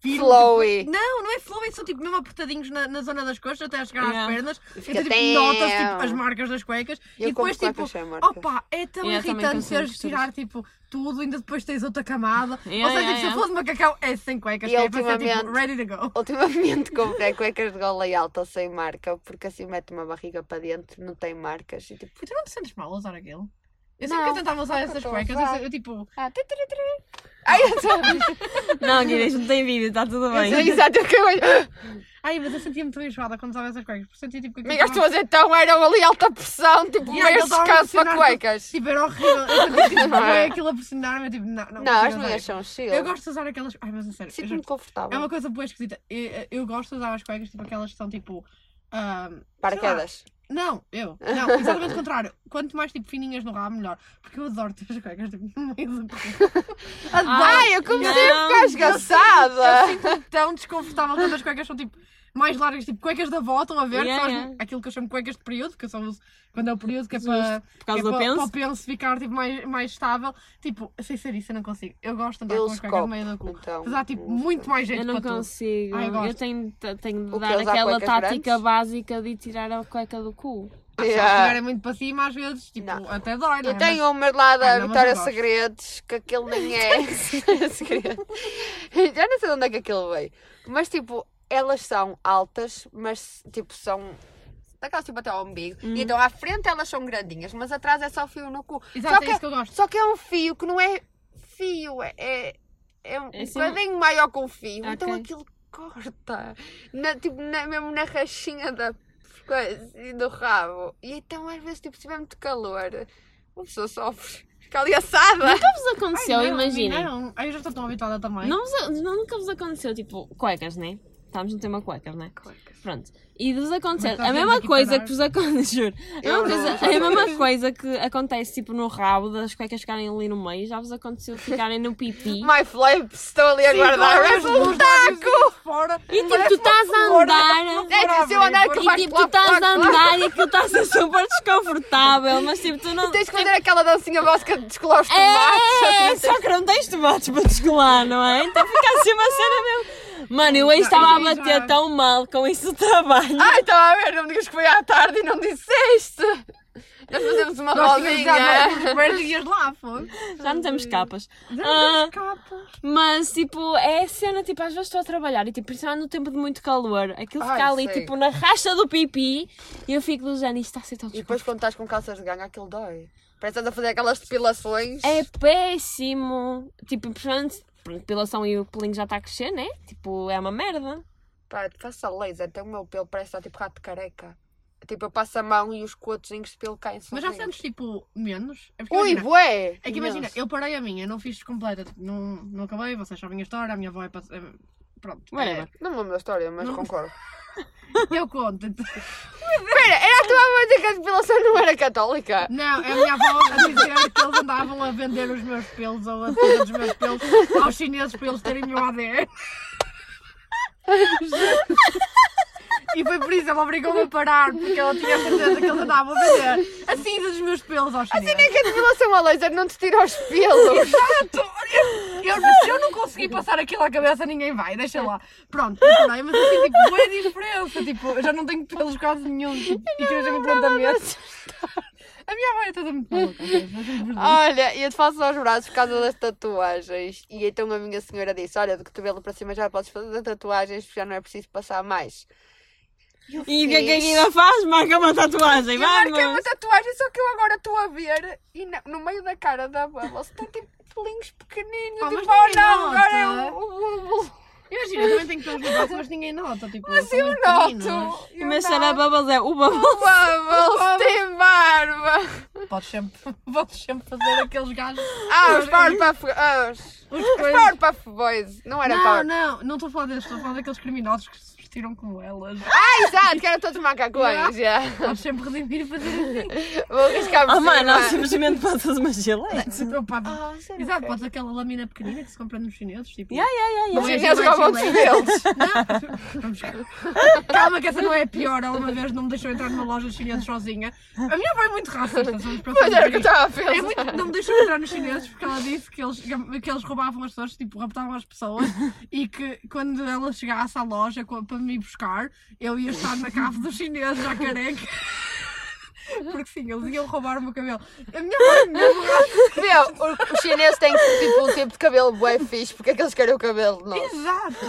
Flowy. Tipo, não, não é flowy, são tipo mesmo apertadinhos na, na zona das coxas até a chegar Yeah. às pernas. fica Então, tipo, notas tipo, as marcas das cuecas. Eu e depois tipo, opa, é tão Yeah, irritante teres de tirar tipo tudo, ainda depois tens outra camada. Yeah, Ou seja, yeah, tipo, se yeah. fosse macacão, é sem cuecas, E que é para ser tipo ultimamente- ready to go. Ultimamente comprei cuecas de gola e alta sem marca, porque assim mete uma barriga para dentro, não tem marcas. E tipo, E tu não te sentes mal a usar aquilo? Eu sempre que eu tentava usar essas cuecas, eu, eu tipo, ah, tu, tu, tu, tu. Ai, eu tô- Não, Guinness, não tem vídeo, está tudo bem. eu sei exato o que eu ai, mas eu sentia-me tão enjoada quando usava essas cuecas, porque sentia tipo Amigas, tuas então eram ali alta pressão, tipo, Yeah, meio descanso para cuecas. Tipo, era horrível. Eu sentia tipo, Não é? aquilo a pressionar-me, eu tipo, não, não, Não, as minhas isto. são chill. Eu gosto de usar aquelas. Ai, mas a sério. eu Sinto-me confortável. É uma coisa boa esquisita. Eu, eu gosto de usar as cuecas, tipo aquelas que são tipo. ahm, Paraquedas. Não, eu. Não, exatamente o contrário. Quanto mais tipo fininhas no rabo, melhor. Porque eu adoro ter as cuecas tipo, no meio do corpo. Adoro. Ai, eu comecei a Não. ficar Eu esgaçada. sinto-me tão desconfortável quando as cuecas são tipo mais largas, tipo cuecas da avó, estão a ver? Yeah, as- yeah. Aquilo que eu chamo cuecas de período, que eu só uso quando é o período, que é para, Por causa que é do para, penso. para o penso ficar tipo, mais, mais estável. Tipo, sem ser isso, eu não consigo. Eu gosto de andar Eu com as cuecas no meio do cu. então. Mas há tipo muito mais jeito Eu não consigo. Ai, eu gosto. eu tenho, te- tenho de O quê? dar aquela tática grandes? básica de tirar a cueca do cu. Se Yeah. elas estiverem muito para cima, às vezes, tipo, Não. até dói, não é? Eu tenho uma lá da mas Vitória. Segredos, que aquilo nem é segredo. Já não sei de onde é que aquilo veio. Mas tipo, elas são altas, mas tipo, são daquelas tipo até ao umbigo. Uhum. E então à frente elas são grandinhas, mas atrás é só fio no cu. Exato, só, é que, isso que eu gosto. só que é um fio que não é fio, é, é, é um É assim- bocadinho maior que um fio. Então Ok. aquilo corta. Na, tipo, na- mesmo na rachinha da coisa e do rabo. E então às vezes tipo, se tiver muito calor, uma pessoa sofre. Fica ali assada. Nunca vos aconteceu, imaginem. Não, eu já estou tão habituada também. Não, vos, não, nunca vos aconteceu, tipo, cuecas, né? Estamos no tema cuecas, né? Pronto. E vos acontecer Mas a mesma coisa que vos acontece, juro. A mesma, não, coisa, a mesma coisa que acontece, tipo, no rabo das cuecas ficarem ali no meio, já vos aconteceu de ficarem no pipi. My flaps, estou ali a Sim, guardar. com É um taco! Fora. E tipo, tu estás a andar. É tipo, se eu andar que E tipo, tu estás a andar e aquilo está a ser super desconfortável, mas tipo, tu não. Tens que fazer aquela dancinha básica de descolar os É, tomates. só que não tens tomates para descolar, não é? Então fica assim uma cena mesmo. Mano, eu hoje estava a bater já- tão mal com isso do trabalho. Ai, estava a ver, não me digas que foi à tarde e não disseste. Nós fazemos uma Nós rodinha. nós primeiros dias lá, foi. Já não temos capas. Já Ah, não temos capas. Mas, tipo, é a cena, tipo, às vezes estou a trabalhar e, tipo, principalmente no tempo de muito calor, aquilo Ai, fica ali, sei. tipo, na racha do pipi e eu fico do género, isto está a ser tão E depois quando estás com calças de ganho, aquilo dói. Parece que estás a fazer aquelas depilações. É péssimo. Tipo, principalmente, pronto, depilação e o pelinho já está a crescer, né? Tipo, é uma merda. Pá, faça laser, até o meu pelo parece estar tipo rato de careca. Tipo, eu passo a mão e os cotozinhos de pelo caem Mas já sentes tipo menos? É porque Ui, imagina, bué! é que imagina, Imenso. eu parei a minha, não fiz completa, não, não acabei, vocês sabem a história, a minha avó é. Pass- é pronto. Whatever. Não me lembro da história, mas Não. concordo. É, eu conto. então. Espera, era a tua avó dizer que a depilação não era católica? Não, é a minha avó a dizer que eles andavam a vender os meus pelos ou a vender os meus pelos aos chineses para eles terem o meu ADN. E foi por isso, ela obrigou-me a parar, porque ela tinha certeza que eles andavam a vender a cinza dos meus pelos aos chineses. Nem que a depilação a laser não te tira os pelos. Exato! Eu, se eu não consegui passar aquilo à cabeça, ninguém vai, deixa lá. Pronto, eu parei, mas assim, tipo, boa diferença. Tipo, eu já não tenho pelos quase nenhum. Tipo, e eu já me tratamento. A minha avó é toda muito maluca. é verdade. Olha, eu te faço aos braços por causa das tatuagens. E então a minha senhora disse: Olha, do cotovelo para cima já podes fazer tatuagens, já não é preciso passar mais. E o que é que a Guida faz? Marca uma tatuagem, Eu marquei uma tatuagem, só que eu agora estou a ver e na- no meio da cara da Bubbles tem tipo pelinhos pequeninos. Oh, mas tipo, oh não, agora é nota. o. o- Imagina, eu também tenho pelos braço, mas ninguém nota. Tipo, Mas eu noto. eu Mas será. Bubbles é o O Bubbles. Bubbles tem barba. Podes sempre, podes sempre fazer aqueles gajos. Ah, os Powerpuff. Ah, os, Os os. Powerpuff Boys. Não era Não, Power. não, não estou a falar deles, estou a falar daqueles criminosos que se vestiram como elas. Ah, exato, que eram todos macacões. já. Podes sempre redimir e fazer assim. Vou arriscar Ah, mano, não, simplesmente pode fazer uma gilete. Opa, Ah, sério? Exato, podes aquela lâmina pequenina que se compra nos chineses. Tipo, Yeah, yeah, yeah, Os yeah. Não é chineses roubam gilete, deles. Vamos Calma, que essa não é a pior. Ela uma vez não me deixou entrar numa loja chinesa sozinha. A minha avó é muito racista, somos para Pois era o que eu estava a É pensar. muito, não me deixou entrar nos chineses porque ela disse que eles, que eles roubavam as pessoas, tipo, raptavam as pessoas e que quando ela chegasse à loja co- para me buscar, eu ia estar na cave dos chineses já careca. Porque sim, eles iam roubar o meu cabelo. A minha mãe é mesmo. Meu, o- os chineses têm tipo um tipo de cabelo bué fixe, porque é que eles querem o cabelo nosso? Exato.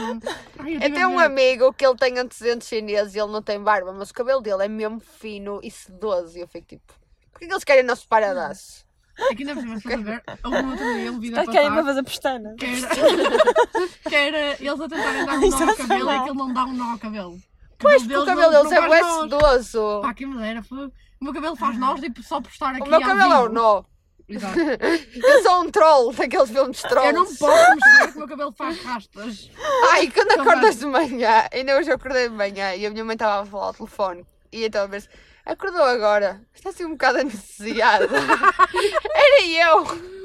Ai, Eu tenho um amigo que ele tem antecedentes chineses e ele não tem barba, mas o cabelo dele é mesmo fino e sedoso. E eu fico tipo, por que que eles querem nosso paradaço? Aqui ainda por cima, se ver, houve um outro dia um vídeo a passar fazer pestana. que era, que era eles a tentarem dar um nó ao cabelo e mal. aquilo não dá um nó ao cabelo. Pois, porque o cabelo deles é bué nós. sedoso. Pá, que madeira, foi. O meu cabelo faz nós, tipo, só por estar aqui O meu ao cabelo é o vivo. nó. Exato. Eu sou um troll daqueles filmes de trolls. Eu não posso mexer, que o meu cabelo faz rastas. Ai, quando Então acordas de manhã, ainda hoje eu acordei de manhã e a minha mãe estava a falar ao telefone. E então a ver acordou agora, está assim um bocado anestesiada. Era eu.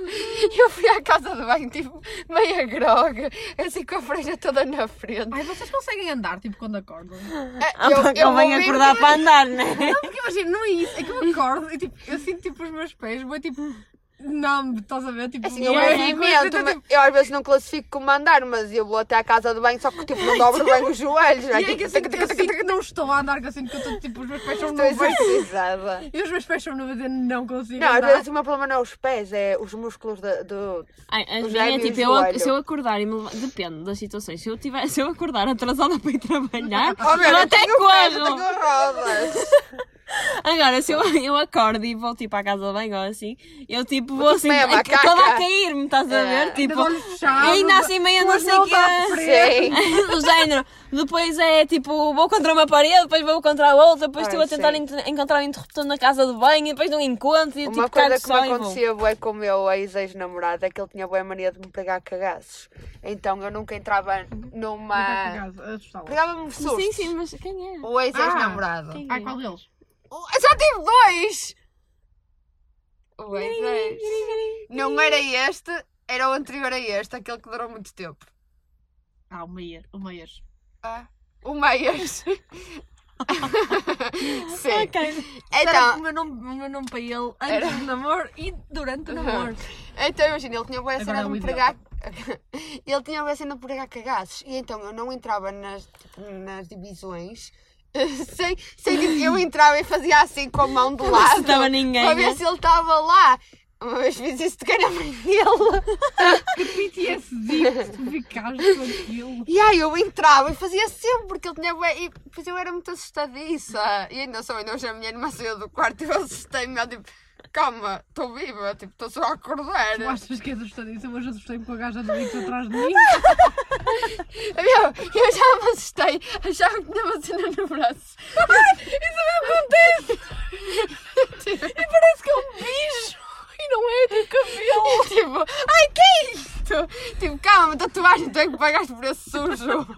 Eu fui à casa de banho, tipo, meia grog, assim com a freira toda na frente. Ai, vocês conseguem andar, tipo, quando acordam? Ah, Eu- pá, eu convém ouvi- acordar para andar, né? Não, porque imagina, não é isso. É que eu acordo e, tipo, eu sinto, tipo, os meus pés, vou, tipo, numb, estás a ver? Tipo, Assim, eu movimento, coisa, mas tipo, eu às vezes não classifico como andar, mas eu vou até à casa de banho, só que tipo, não dobro bem os joelhos. não é? E é que Tipo, assim, eu não estou a andar, que eu sinto que eu estou, tipo, os meus pés são Estou nuvens. exercizada. E os meus pés são nuvens, eu não consigo Não, às andar. vezes o meu problema não é os pés, é os músculos da- do. Ai, a minha é tipo, do eu, se eu acordar e me levar, depende das situações. Se eu, tiver, se eu acordar atrasada para ir trabalhar, Oh, eu até eu corro. Agora, se eu, eu acordo e vou tipo à casa de banho ou assim, eu tipo vou assim, macaca. toda a cair-me, estás a É. ver? Ainda Tipo, e ainda assim meio não sei que à frente. Sim. do género. Depois é tipo, vou contra uma parede, depois vou contra a outra, depois estou a tentar encontrar um interruptor na casa de banho e depois não encontro e eu Uma tipo coisa cago que me acontecia bué com o meu ex-ex-namorado é que ele tinha boa mania de me pegar cagaços. Então eu nunca entrava numa. Pegava-me sustos. Sim, sim, mas quem é? O ex-ex-namorado. É? qual deles? Só tive dois! Não era este, era o anterior a este, aquele que durou muito tempo. Ah, o Meier. O Meier. Ah, o Meias. Sim. Ok. Era Então, o meu nome, o meu nome para ele antes Era. do namoro e durante o namoro. então imagina, ele tinha boa cena é de me pregar. ele tinha boa cena de pregar cagaços. E então eu não entrava nas, tipo, nas divisões. Sem, sem que eu entrava e fazia assim com a mão do lado. se estava ninguém, Para ver né? se ele estava lá. Uma vez fiz isso de na mãe dele. Que PTSD que tu ficaste com aquilo. E aí eu entrava e fazia sempre, porque ele tinha e depois eu era muito assustadiça. E ainda só ainda hoje a minha irmã saiu do quarto e eu assustei-me. Tipo, calma, estou viva, tipo, estou só a acordar. Tu achas que és assustadíssima, mas assustei-me com a gaja do bico atrás de mim. Meu, eu já me assustei, achava que tinha uma cena no braço. Isso me acontece! e parece que é um bicho! E não é do cabelo! tipo, ai, que é isto? Tipo, calma, tatuagem, tu é que pagaste por esse sujo.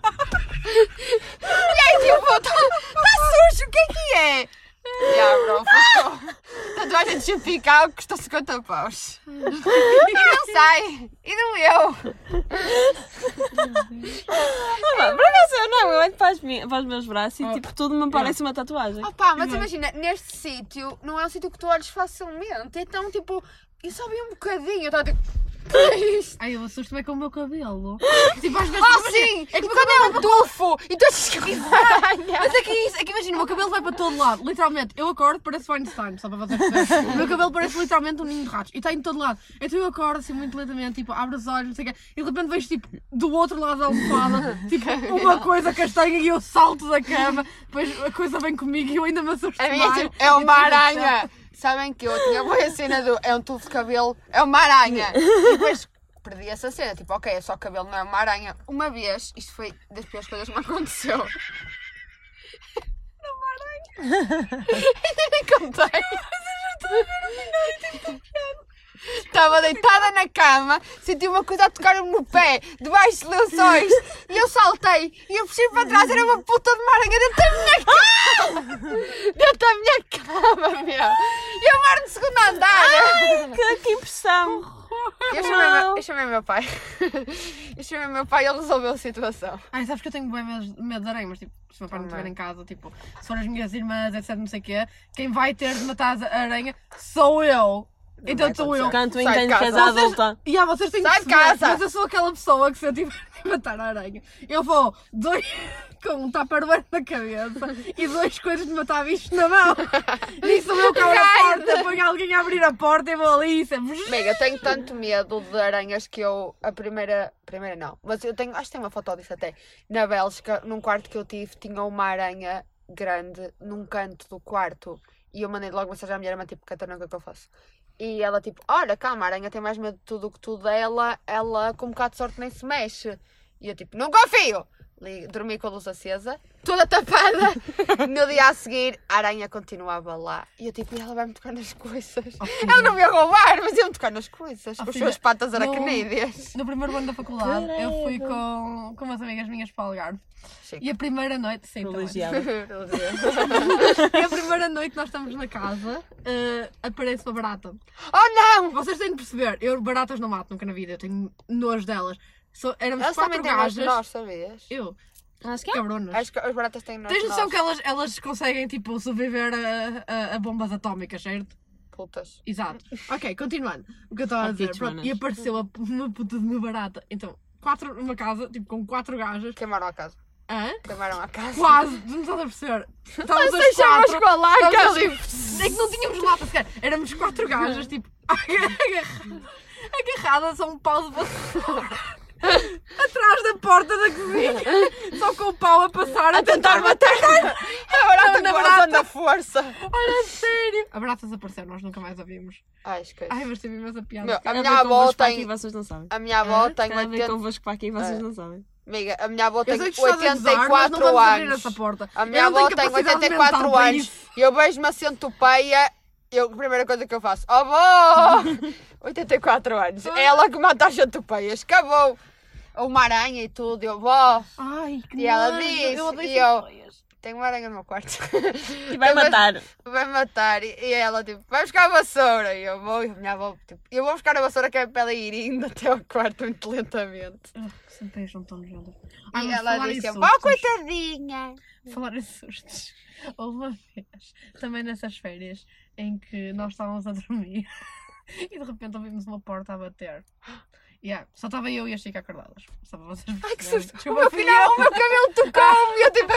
e aí, tipo, tá, tá sujo, o que é que é? Yeah, bro, ficou. Tatuagem de chapical custou 50 paus. E não sai. E doeu. Ah, pá, por acaso eu não, eu olho para, as minhas- para os meus braços e tipo tudo me parece uma tatuagem. Opa, mas imagina, neste sítio não é um sítio que tu olhes facilmente. Então, tipo, eu só vi um bocadinho. Eu estava tipo. "Que é isto?" Ai, eu assusto-me com o meu cabelo. Tipo, às vezes. Imagina, sim! É que o meu cabelo é um tufo! E tu achas que Mas é que é isso, é que imagina, o meu cabelo vai para todo lado, literalmente. Eu acordo, parece Feinstein, só para vocês perceberem. O meu cabelo parece literalmente um ninho de ratos e está em todo lado. Então eu acordo assim muito lentamente, tipo, abro os olhos, não sei o quê, e de repente vejo tipo do outro lado da almofada, tipo, uma coisa castanha e eu salto da cama, depois a coisa vem comigo e eu ainda me assusto A minha mais. tipo, é uma E eu aranha! Sabem que eu tinha boa cena do. É um tufo de cabelo, é uma aranha! E depois perdi essa cena, tipo, ok, é só cabelo, não é uma aranha. Uma vez, isto foi das piores coisas que me aconteceu. Era uma aranha! Ainda nem contei! Estava deitada na cama, senti uma coisa a tocar-me no pé, debaixo de lençóis, e eu saltei, e eu puxei para trás, era uma puta de uma aranha dentro da minha cama! Dentro da minha cama, meu! E eu moro no segundo andar! Que, que impressão! Eu chamei, meu, eu chamei meu pai. Eu chamei meu pai e ele resolveu a situação. Ai, sabes que eu tenho bem medo, de aranha, mas tipo, se o meu pai não estiver em casa, tipo, se for as minhas irmãs, etc, não sei o quê, quem vai ter de matar a aranha sou eu. Então sou eu. Canto és casa. adulta. E ah, vocês têm que Sai perceber, casa! mas eu sou aquela pessoa que se eu tiver de matar a aranha, eu vou dois com um tupperware na cabeça e duas coisas de matar bicho na mão. E sou eu que abro a porta, ponho alguém a abrir a porta e vou ali e sempre... Amiga, eu tenho tanto medo de aranhas que eu, a primeira, primeira não, mas eu tenho, acho que tem uma foto disso até, na Bélgica, num quarto que eu tive, tinha uma aranha grande num canto do quarto e eu mandei logo mensagem à minha irmã, tipo, Catarina, o que é que eu faço? E ela, tipo, olha, calma, a aranha tem mais medo de tudo que tu dela, ela com um bocado de sorte nem se mexe. E eu, tipo, não confio! Dormi com a luz acesa, toda tapada. No dia a seguir, a aranha continuava lá. E eu, tipo, e ela vai-me tocar nas coisas. filha. Ela não me ia roubar, mas ia-me tocar nas coisas. Oh, com as suas patas aracnídeas. No primeiro ano da faculdade, eu fui com, com umas amigas minhas para o Algarve. Chique. E a primeira noite, sim. E a primeira noite nós estamos na casa, eh, aparece uma barata. oh não! Vocês têm de perceber, eu baratas não mato nunca na vida, eu tenho nojo delas. So, éramos Elas quatro também têm nós, gajas. nós, sabias? Eu, Acho que cabronas. Acho que as baratas têm nós. Tens noção que elas, elas conseguem tipo, sobreviver a, a, a bombas atómicas, certo? Putas. Exato. Ok, continuando. O que eu estava a dizer. Pronto, e apareceu a- uma puta de uma barata. Então, quatro numa casa, tipo, com quatro gajas. Queimaram a casa. Hã? Queimaram a casa. Quase, não estás a perceber. Estávamos as quatro. com a laca. É que não tínhamos lata sequer. Éramos quatro gajas, tipo, agarra- agarradas a um pau de vassoura. Atrás da porta da cozinha. Só com o pau a passar. A tentar matar. A barata Na com a barata. da força. Olha, sério. A barata desapareceu, nós nunca mais a vimos. Ai, esquece. Ai, mas teve imensa piada. Meu, a minha avó aqui tem. e vocês não sabem. A minha avó tem Tem a ver 80. convosco para aqui e vocês Ah. não sabem. Amiga, a minha avó tem sei que estás a gozar, mas não 84 vamos abrir anos. A minha avó tem capacidade 84 mental para anos. E eu vejo-me a centopeia. Eu, a primeira coisa que eu faço, oh, avó! 84 anos. É ela que mata as centopeias. Acabou. Uma aranha e tudo. Eu, vó, Ai, que E ela nojo, diz, eu odeio e eu- tenho uma aranha no meu quarto. E vai matar. Vai matar. E e ela, tipo, vai buscar a vassoura. E eu vou, e minha avó, tipo, eu vou buscar a vassoura que é para ela ir indo até ao quarto muito lentamente. Ah, Centopeias são tão nojentas. Ai, e ela disse, sustos- vó, coitadinha. Falar em sustos. Houve uma vez, também nessas férias, em que nós estávamos a dormir e de repente ouvimos uma porta a bater. Yeah, só estava eu e a Chica acordadas. Só para vocês Ai, que susto. O meu, filho, o meu cabelo tocou-me. E eu, tipo,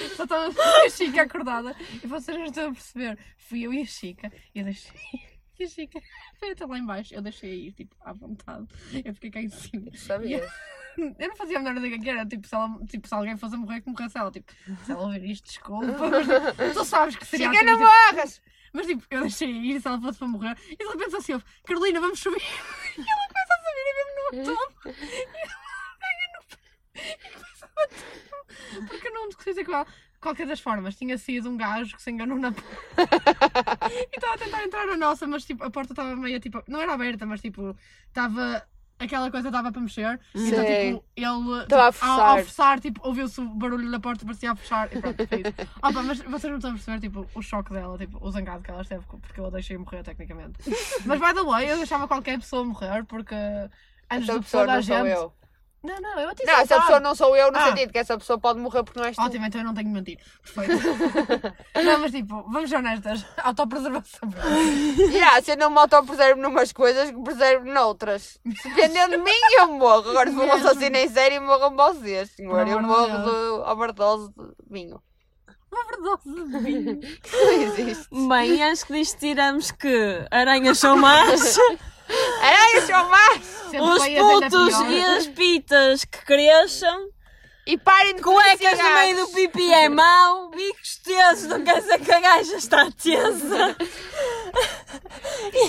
eu. Só estava eu e a Chica acordada e vocês não estão a perceber. Fui eu e a Chica e eu deixei. E a Chica foi até lá em baixo. Eu deixei ir, tipo, à vontade. Eu fiquei cá em cima. sabias? Eu não fazia a menor ideia que era, tipo se, ela, tipo, se alguém fosse a morrer, que morresse ela. Tipo, se ela ouvir isto, desculpa. Mas, tu sabes que seria Chica, assim, não tipo, morras. Mas tipo, eu deixei ir se ela fosse para morrer. E de repente ouve, Carolina, vamos subir. E ela começa a subir e mesmo no topo. E ela pega no pé e começa a bater. Porque eu não consigo dizer qual. Qualquer das formas, tinha sido um gajo que se enganou na porta e estava a tentar entrar na nossa, mas tipo, a porta estava meio tipo, não era aberta, mas tipo, estava. Aquela coisa estava para mexer, Sim. então tipo, ele Estava a tipo, ao, forçar. ao forçar, tipo, ouviu-se o barulho da porta, parecia a fechar e pronto, foi isso. Opa, mas vocês não estão a perceber, tipo, o choque dela, tipo, o zangado que ela esteve, porque eu a deixei morrer, tecnicamente. Mas, by the way, eu deixava qualquer pessoa morrer, porque antes de pessoa toda a não sou gente... eu. Não, não, eu até Não, essa pessoa não sou eu no Ah. sentido que essa pessoa pode morrer porque não és tu. Ótimo, então eu não tenho de mentir. Perfeito. não, mas tipo, vamos ser honestas. Autopreservação. Yeah, se eu não me autopreservo numas coisas, preservo noutras. Dependendo de mim, eu morro. Agora, se for um Mesmo. assassino em série, morram vocês, senhor. Pelo Eu amor de morro de overdose de vinho. Uma verdade de vinho. Não existe. Bem, acho que disto tiramos que aranhas são más, Aranhas são más! Sempre os vai haver na putos e as pitas que cresçam, E parem de cuecas no meio do pipi é mau, bicos tesos não quer dizer que a gaja está tesa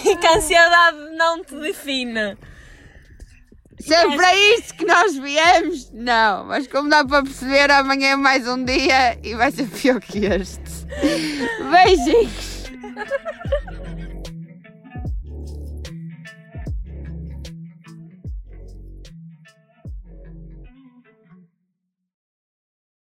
e que a ansiedade não te define. Se é para isso que nós viemos, não. Mas como dá para perceber, amanhã é mais um dia e vai ser pior que este. Beijinhos!